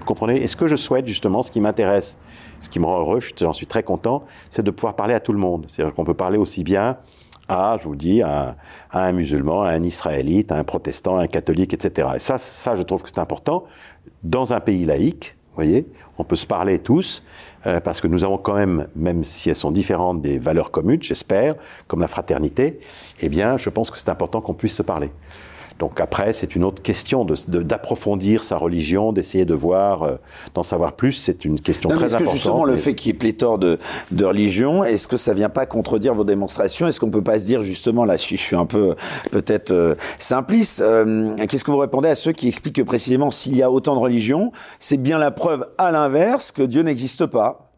Vous comprenez? Et ce que je souhaite, justement, ce qui m'intéresse, ce qui me rend heureux, je- j'en suis très content, c'est de pouvoir parler à tout le monde. C'est-à-dire qu'on peut parler aussi bien à, je vous le dis, à, à un musulman, à un israélite, à un protestant, à un catholique, etc. Et ça, ça, je trouve que c'est important. Dans un pays laïque, voyez, on peut se parler tous, euh, parce que nous avons quand même, même si elles sont différentes, des valeurs communes, j'espère, comme la fraternité, eh bien, je pense que c'est important qu'on puisse se parler. Donc après, c'est une autre question de- de- d'approfondir sa religion, d'essayer de voir, euh, d'en savoir plus. C'est une question Non, mais très Est-ce que importante. justement le fait qu'il y ait pléthore de, de religions, est-ce que ça vient pas contredire vos démonstrations? Est-ce qu'on peut pas se dire justement, là si je suis un peu peut-être euh, simpliste, euh, qu'est-ce que vous répondez à ceux qui expliquent que précisément s'il y a autant de religions, c'est bien la preuve à l'inverse que Dieu n'existe pas?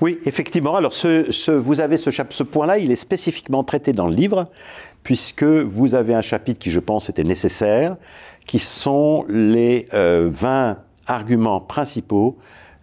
Oui, effectivement. Alors, ce, ce- vous avez ce, ce point-là, il est spécifiquement traité dans le livre, puisque vous avez un chapitre qui, je pense, était nécessaire, qui sont les euh, 20 arguments principaux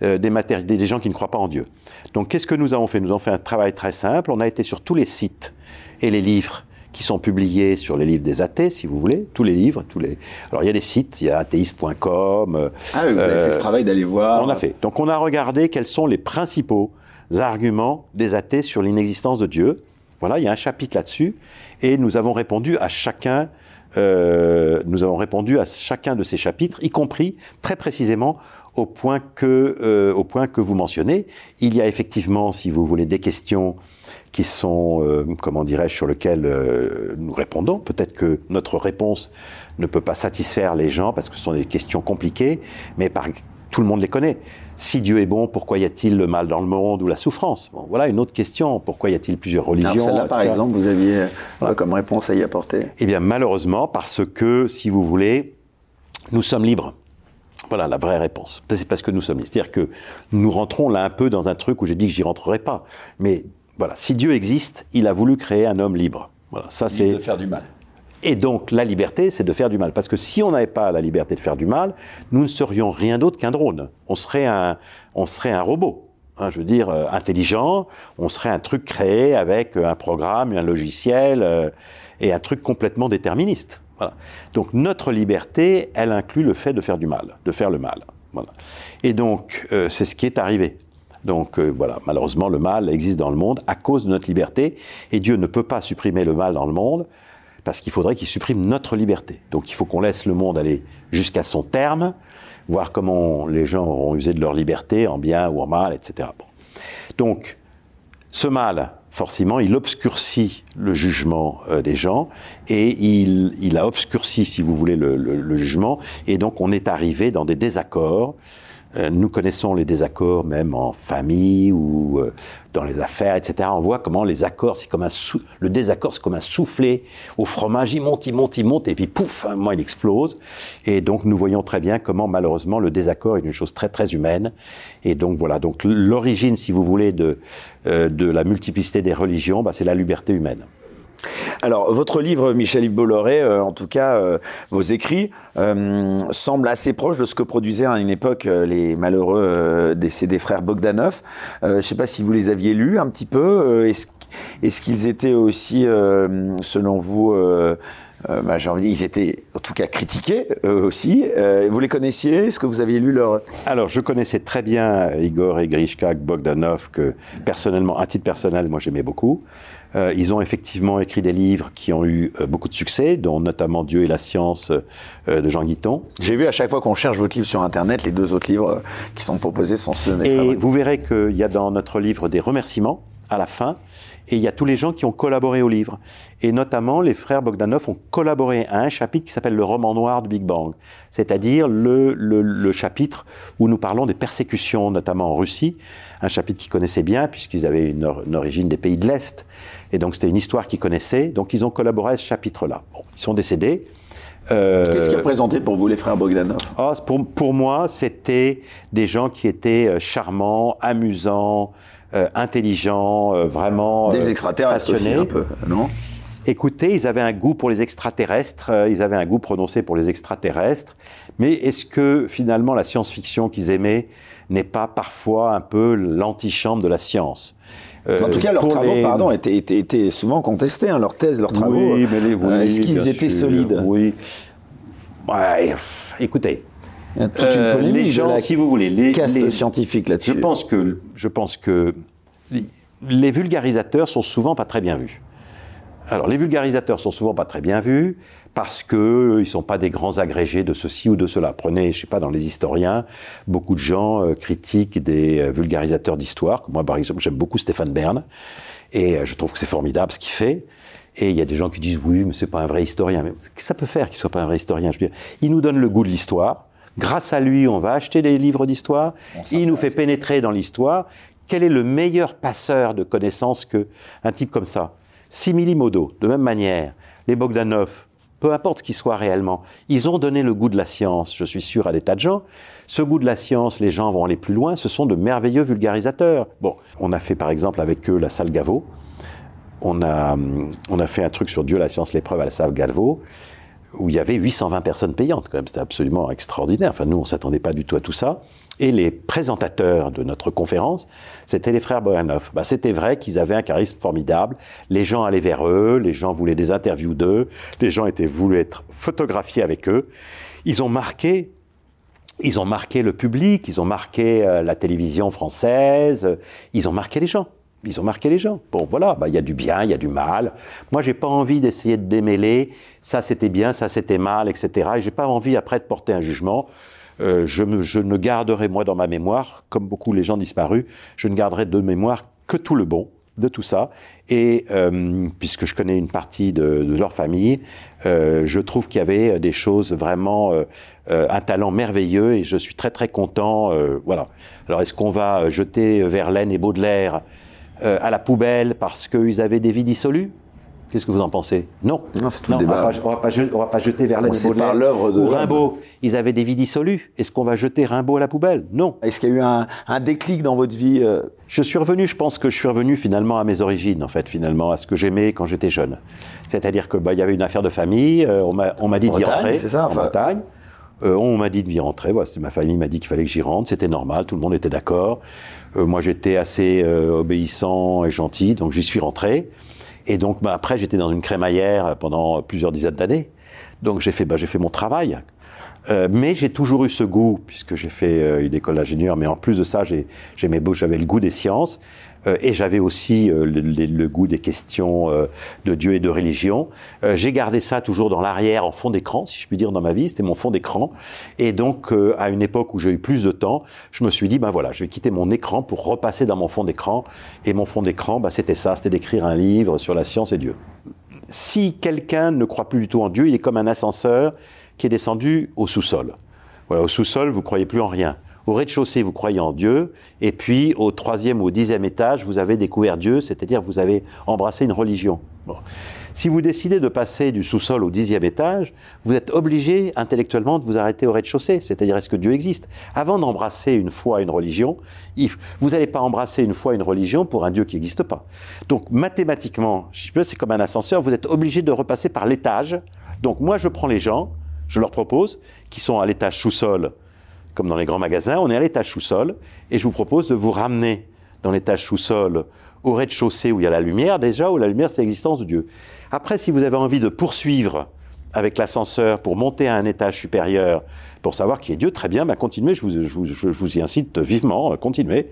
euh, des, gens qui ne croient pas en Dieu. Donc, qu'est-ce que nous avons fait? Nous avons fait un travail très simple. On a été sur tous les sites et les livres qui sont publiés sur les livres des athées, si vous voulez, tous les livres, tous les. Alors il y a des sites, il y a athéiste.com. euh, Ah oui, vous avez euh, fait ce travail d'aller voir. on a fait. Donc on a regardé quels sont les principaux arguments des athées sur l'inexistence de Dieu. Voilà, il y a un chapitre là-dessus, et nous avons répondu à chacun. euh, nous avons répondu à chacun de ces chapitres, y compris très précisément au point que, euh, au point que vous mentionnez. Il y a effectivement, si vous voulez, des questions qui sont, euh, comment dirais-je, sur lesquelles euh, nous répondons. Peut-être que notre réponse ne peut pas satisfaire les gens parce que ce sont des questions compliquées, mais tout le monde les connaît. Si Dieu est bon, pourquoi y a-t-il le mal dans le monde ou la souffrance? Bon, Voilà une autre question. Pourquoi y a-t-il plusieurs religions Alors celle-là, par exemple, vous aviez euh, comme réponse à y apporter Eh bien, malheureusement, parce que, si vous voulez, nous sommes libres. Voilà la vraie réponse. C'est parce que nous sommes libres. C'est-à-dire que nous rentrons là un peu dans un truc où j'ai dit que j'y rentrerai pas. Mais voilà, si Dieu existe, il a voulu créer un homme libre. Voilà, ça c'est. de faire du mal. Et donc, la liberté, c'est de faire du mal. Parce que si on n'avait pas la liberté de faire du mal, nous ne serions rien d'autre qu'un drone. On serait un, on serait un robot. Hein, je veux dire, euh, intelligent, on serait un truc créé avec euh, un programme, un logiciel, euh, et un truc complètement déterministe. Voilà. Donc, notre liberté, elle inclut le fait de faire du mal, de faire le mal. Voilà. Et donc, euh, c'est ce qui est arrivé. Donc euh, voilà, malheureusement, le mal existe dans le monde à cause de notre liberté, et Dieu ne peut pas supprimer le mal dans le monde, parce qu'il faudrait qu'il supprime notre liberté. Donc il faut qu'on laisse le monde aller jusqu'à son terme, voir comment les gens auront usé de leur liberté, en bien ou en mal, etc. Bon. Donc, ce mal, forcément, il obscurcit le jugement euh, des gens et il, il a obscurci, si vous voulez, le, jugement. Et donc, on est arrivé dans des désaccords. Euh, nous connaissons les désaccords même en famille ou euh, dans les affaires, etc. On voit comment les accords, c'est comme un sou- le désaccord, c'est comme un soufflet au fromage. Il monte, il monte, il monte, et puis pouf, un moment, il explose. Et donc, nous voyons très bien comment, malheureusement, le désaccord est une chose très, très humaine. Et donc, voilà. Donc, l'origine, si vous voulez, de, euh, de la multiplicité des religions, bah, c'est la liberté humaine. Alors, votre livre, Michel-Yves Bolloré, euh, en tout cas, euh, vos écrits, euh, semblent assez proches de ce que produisaient à une époque les malheureux décédés frères Bogdanov. Je ne sais pas si vous les aviez lus un petit peu. Est-ce qu'ils étaient aussi, selon vous, bah, ils étaient en tout cas critiqués eux aussi. Vous les connaissiez? Est-ce que vous aviez lu leur... Alors, je connaissais très bien Igor et Grishka Bogdanov, que personnellement, à titre personnel, moi j'aimais beaucoup. Euh, ils ont effectivement écrit des livres qui ont eu euh, beaucoup de succès, dont notamment Dieu et la science euh, de Jean Guiton. J'ai vu à chaque fois qu'on cherche votre livre sur Internet, les deux autres livres qui sont proposés sont ceux de mes Et vous verrez qu'il y a dans notre livre des remerciements à la fin. Et il y a tous les gens qui ont collaboré au livre. Et notamment, les frères Bogdanov ont collaboré à un chapitre qui s'appelle le roman noir du Big Bang, c'est-à-dire le, le, chapitre où nous parlons des persécutions, notamment en Russie, un chapitre qu'ils connaissaient bien, puisqu'ils avaient une, origine des pays de l'Est. Et donc, c'était une histoire qu'ils connaissaient. Donc, ils ont collaboré à ce chapitre-là. Bon, ils sont décédés. Euh, Qu'est-ce qui représentait pour vous les frères Bogdanov? Oh, pour, pour, moi, c'était des gens qui étaient euh, charmants, amusants, euh, intelligents, euh, vraiment des extraterrestres passionnés. un peu, non? Écoutez, ils avaient un goût pour les extraterrestres, ils avaient un goût prononcé pour les extraterrestres, mais est-ce que finalement la science-fiction qu'ils aimaient n'est pas parfois un peu l'antichambre de la science? En tout cas, leurs travaux, pardon, étaient, étaient, souvent contestés, hein, leurs thèses, leurs travaux. Oui, mais les, oui, Est-ce qu'ils étaient solides Oui. Ouais, écoutez, il y a toute une euh, polémique les gens, si vous voulez, les, castes scientifiques là-dessus. Je pense que, je pense que les, vulgarisateurs sont souvent pas très bien vus. Alors, les vulgarisateurs sont souvent pas très bien vus parce que ils sont pas des grands agrégés de ceci ou de cela. Prenez, je sais pas, dans les historiens, beaucoup de gens euh, critiquent des euh, vulgarisateurs d'histoire. Moi, par exemple, j'aime beaucoup Stéphane Bern et je trouve que c'est formidable ce qu'il fait. Et il y a des gens qui disent oui, mais c'est pas un vrai historien. Mais que ça peut faire qu'il soit pas un vrai historien? Je veux dire, il nous donne le goût de l'histoire. Grâce à lui, on va acheter des livres d'histoire. Il nous fait pénétrer dans l'histoire. Quel est le meilleur passeur de connaissances qu'un type comme ça? Simili-modo, de même manière, les Bogdanov, peu importe ce qu'ils soient réellement, ils ont donné le goût de la science, je suis sûr, à des tas de gens. Ce goût de la science, les gens vont aller plus loin, ce sont de merveilleux vulgarisateurs. Bon, on a fait par exemple avec eux la salle Gaveau. On a, on a fait un truc sur Dieu, la science, l'épreuve à la salle Gaveau où il y avait 820 personnes payantes, quand même, c'était absolument extraordinaire. Enfin, nous, on s'attendait pas du tout à tout ça. Et les présentateurs de notre conférence, c'était les frères Bohanov. Bah, c'était vrai qu'ils avaient un charisme formidable. Les gens allaient vers eux, les gens voulaient des interviews d'eux, les gens étaient voulu être photographiés avec eux. Ils ont marqué ils ont marqué le public, ils ont marqué euh, la télévision française, ils ont marqué les gens ils ont marqué les gens. Bon, voilà, bah, il y a du bien, il y a du mal. Moi, j'ai pas envie d'essayer de démêler. Ça, c'était bien, ça, c'était mal, etc. Et j'ai pas envie après de porter un jugement. Euh, je, ne garderai moi dans ma mémoire, comme beaucoup les gens disparus, je ne garderai de mémoire que tout le bon de tout ça. Et euh, puisque je connais une partie de, leur famille, euh, je trouve qu'il y avait des choses vraiment, un talent merveilleux et je suis très très content. Voilà. Alors est-ce qu'on va jeter Verlaine et Baudelaire à la poubelle parce qu'ils avaient des vies dissolues? Qu'est-ce que vous en pensez Non. Non, c'est tout le débat. On ne va, pas jeter Verlaine et Baudelaire ou Rimbaud. Ils avaient des vies dissolues. Est-ce qu'on va jeter Rimbaud à la poubelle? Non. Est-ce qu'il y a eu un, déclic dans votre vie euh? Je suis revenu, je pense que je suis revenu finalement à mes origines, en fait, finalement, à ce que j'aimais quand j'étais jeune. C'est-à-dire qu'il bah, y avait une affaire de famille, euh, on m'a dit d'y rentrer. c'est ça, en Bretagne. on m'a dit d'y rentrer, voilà, ma famille m'a dit qu'il fallait que j'y rentre, c'était normal, tout le monde était d'accord. Euh, moi, j'étais assez euh, obéissant et gentil, donc j'y suis rentré. Et donc, bah, après, j'étais dans une crémaillère pendant plusieurs dizaines d'années. Donc, j'ai fait, bah, j'ai fait mon travail. Euh, mais j'ai toujours eu ce goût, puisque j'ai fait euh, une école d'ingénieur, mais en plus de ça, j'avais le goût des sciences. Euh, et j'avais aussi euh, le, goût des questions euh, de Dieu et de religion. J'ai gardé ça toujours dans l'arrière, en fond d'écran, si je puis dire, dans ma vie. C'était mon fond d'écran. Et donc, à une époque où j'ai eu plus de temps, je me suis dit, ben voilà, je vais quitter mon écran pour repasser dans mon fond d'écran. Et mon fond d'écran, ben, c'était ça, c'était d'écrire un livre sur la science et Dieu. Si quelqu'un ne croit plus du tout en Dieu, il est comme un ascenseur qui est descendu au sous-sol. Voilà, au sous-sol, vous croyez plus en rien. Au rez-de-chaussée, vous croyez en Dieu, et puis au troisième ou au dixième étage, vous avez découvert Dieu, c'est-à-dire vous avez embrassé une religion. Si vous décidez de passer du sous-sol au dixième étage, vous êtes obligé intellectuellement de vous arrêter au rez-de-chaussée, c'est-à-dire est-ce que Dieu existe? Avant d'embrasser une foi, une religion, vous n'allez pas embrasser une foi, une religion pour un Dieu qui n'existe pas. Donc mathématiquement, c'est comme un ascenseur, vous êtes obligé de repasser par l'étage. Donc moi, je prends les gens, je leur propose, qui sont à l'étage sous-sol, comme dans les grands magasins, on est à l'étage sous-sol, et je vous propose de vous ramener dans l'étage sous-sol au rez-de-chaussée où il y a la lumière, déjà, où la lumière, c'est l'existence de Dieu. Après, si vous avez envie de poursuivre avec l'ascenseur pour monter à un étage supérieur, pour savoir qui est Dieu, très bien, bah continuez, je vous, y incite vivement, continuez.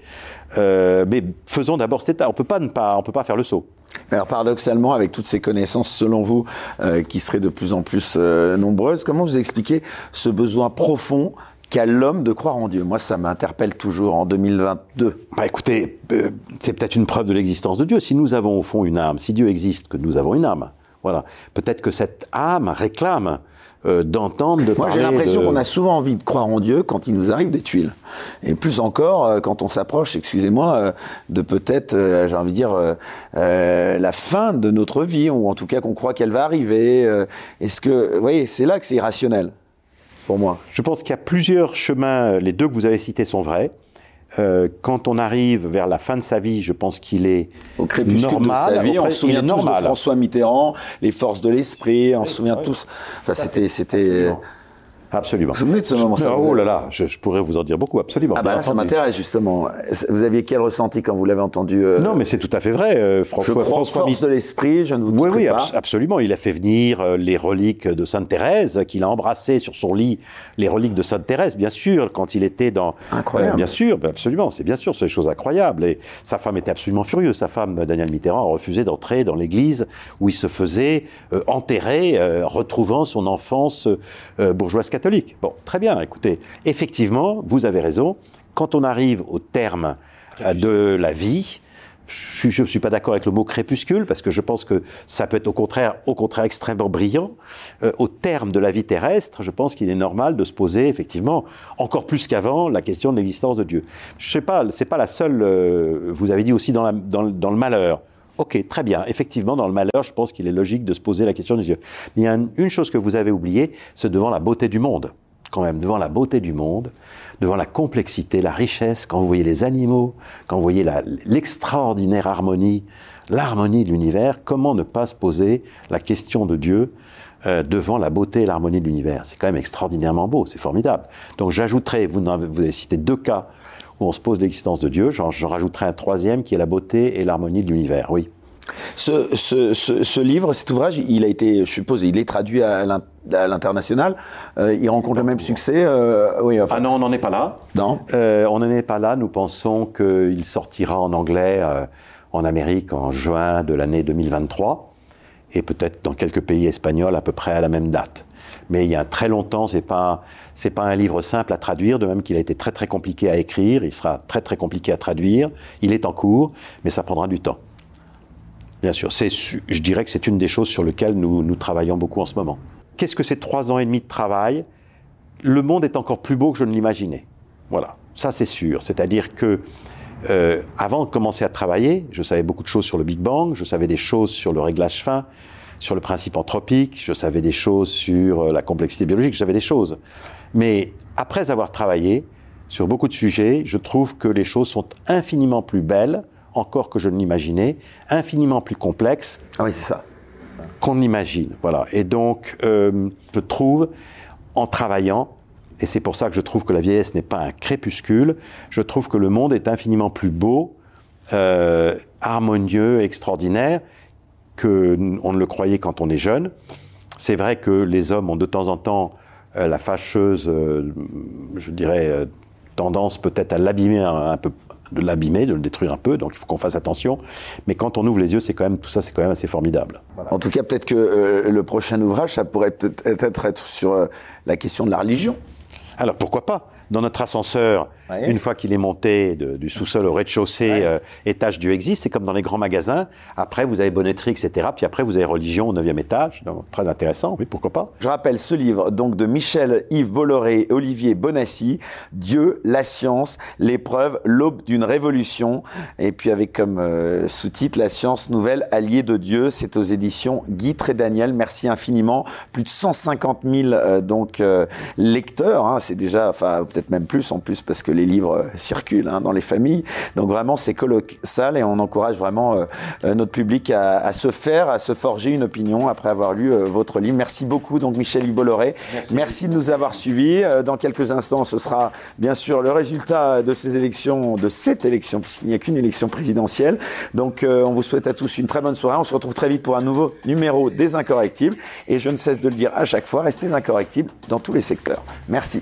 Euh, mais faisons d'abord cet état, on peut pas ne pas, on peut pas faire le saut. Alors paradoxalement, avec toutes ces connaissances, selon vous, euh, qui seraient de plus en plus euh, nombreuses, comment vous expliquez ce besoin profond qu'a l'homme de croire en Dieu Moi, ça m'interpelle toujours en 2022. Bah écoutez, euh, c'est peut-être une preuve de l'existence de Dieu. Si nous avons au fond une âme, si Dieu existe, que nous avons une âme, voilà. Peut-être que cette âme réclame euh, d'entendre, de Moi, j'ai l'impression qu'on a souvent envie de croire en Dieu quand il nous arrive des tuiles. Et plus encore, euh, quand on s'approche, excusez-moi, euh, de peut-être, j'ai envie de dire, la fin de notre vie, ou en tout cas qu'on croit qu'elle va arriver. Est-ce que, vous voyez, c'est là que c'est irrationnel, pour moi. Je pense qu'il y a plusieurs chemins, les deux que vous avez cités sont vrais. Euh, quand on arrive vers la fin de sa vie, je pense qu'il est au crépuscule normal. de sa vie. on se souvient tous de François Mitterrand, les forces de l'esprit. On se souvient tous. Enfin, c'était, c'était. Absolument. Vous vous souvenez de ce moment ça Oh là là, je, pourrais vous en dire beaucoup, absolument. Ah bah ça m'intéresse justement. Vous aviez quel ressenti quand vous l'avez entendu euh, Non, mais c'est tout à fait vrai. Euh, François, je crois François force de l'esprit, je ne vous oui, oui, pas. absolument. Il a fait venir euh, les reliques de Sainte Thérèse, qu'il a embrassé sur son lit, les reliques de Sainte Thérèse, bien sûr, quand il était dans. Incroyable. bien sûr, ben, absolument. C'est bien sûr, c'est des choses incroyables. Et sa femme était absolument furieuse. Sa femme, Daniel Mitterrand, a refusé d'entrer dans l'église où il se faisait enterrer, retrouvant son enfance bourgeoise catholique. Bon, très bien, écoutez, effectivement, vous avez raison, quand on arrive au terme euh, de la vie, je ne suis pas d'accord avec le mot crépuscule parce que je pense que ça peut être au contraire, au contraire extrêmement brillant. Euh, au terme de la vie terrestre, je pense qu'il est normal de se poser effectivement encore plus qu'avant la question de l'existence de Dieu. Je sais pas, c'est pas la seule. Euh, vous avez dit aussi dans, dans, le malheur. Ok, très bien. Effectivement, dans le malheur, je pense qu'il est logique de se poser la question de Dieu. Mais il y a une chose que vous avez oubliée, c'est devant la beauté du monde quand même devant la beauté du monde, devant la complexité, la richesse, quand vous voyez les animaux, quand vous voyez l'extraordinaire harmonie, l'harmonie de l'univers, comment ne pas se poser la question de Dieu euh, devant la beauté et l'harmonie de l'univers? C'est quand même extraordinairement beau, c'est formidable. Donc j'ajouterai, vous, vous avez cité deux cas où on se pose l'existence de Dieu, j'en rajouterai un troisième qui est la beauté et l'harmonie de l'univers, oui. Ce, ce, ce, livre, cet ouvrage, il a été, je suppose, il est traduit à l'international. Euh, il rencontre le même succès. Euh, oui, ah non, on n'en est pas là. Non. Euh, on n'en est pas là. Nous pensons qu'il sortira en anglais en Amérique en juin de l'année 2023 et peut-être dans quelques pays espagnols à peu près à la même date. Mais il y a très longtemps, c'est pas c'est pas un livre simple à traduire, de même qu'il a été très très compliqué à écrire. Il sera très très compliqué à traduire. Il est en cours, mais ça prendra du temps. Bien sûr, je dirais que c'est une des choses sur lesquelles nous, nous travaillons beaucoup en ce moment. Qu'est-ce que c'est trois ans et demi de travail? Le monde est encore plus beau que je ne l'imaginais. Voilà, ça c'est sûr. C'est-à-dire que euh, avant de commencer à travailler, je savais beaucoup de choses sur le Big Bang, je savais des choses sur le réglage fin, sur le principe anthropique, je savais des choses sur euh, la complexité biologique, je savais des choses. Mais après avoir travaillé sur beaucoup de sujets, je trouve que les choses sont infiniment plus belles encore que je ne l'imaginais, infiniment plus complexe. Ah oui, c'est ça. Qu'on imagine. Voilà. Et donc, euh, je trouve, en travaillant, et c'est pour ça que je trouve que la vieillesse n'est pas un crépuscule, je trouve que le monde est infiniment plus beau, euh, harmonieux, extraordinaire, qu'on ne le croyait quand on est jeune. C'est vrai que les hommes ont de temps en temps euh, la fâcheuse, je dirais, tendance peut-être à l'abîmer un, peu de l'abîmer, de le détruire un peu, donc il faut qu'on fasse attention. Mais quand on ouvre les yeux, c'est quand même tout ça, c'est quand même assez formidable. En tout cas, peut-être que euh, le prochain ouvrage, ça pourrait peut-être être sur euh, la question de la religion. Alors pourquoi pas? Dans notre ascenseur, une fois qu'il est monté du sous-sol au rez-de-chaussée, euh, étage Dieu existe, c'est comme dans les grands magasins. Après, vous avez bonneterie, etc. Puis après, vous avez religion au 9e étage. Donc, très intéressant, oui, pourquoi pas. Je rappelle ce livre donc de Michel Yves Bolloré et Olivier Bonassi, Dieu, la science, l'épreuve, l'aube d'une révolution. Et puis avec comme euh, sous-titre La science nouvelle alliée de Dieu. C'est aux éditions Guy et Daniel. Merci infiniment. Plus de 150 000 euh, donc lecteurs. Hein. c'est déjà, enfin peut-être même plus en plus parce que les livres euh, circulent hein, dans les familles. Donc vraiment, c'est colossal et on encourage vraiment euh, euh, notre public à, se faire, à se forger une opinion après avoir lu votre livre. Merci beaucoup, donc Michel Bolloré. Merci. Merci de nous avoir suivis. Dans quelques instants, ce sera bien sûr le résultat de ces élections, de cette élection, puisqu'il n'y a qu'une élection présidentielle. Donc on vous souhaite à tous une très bonne soirée. On se retrouve très vite pour un nouveau numéro des Incorrectibles. Et je ne cesse de le dire à chaque fois, restez incorrectibles dans tous les secteurs. Merci.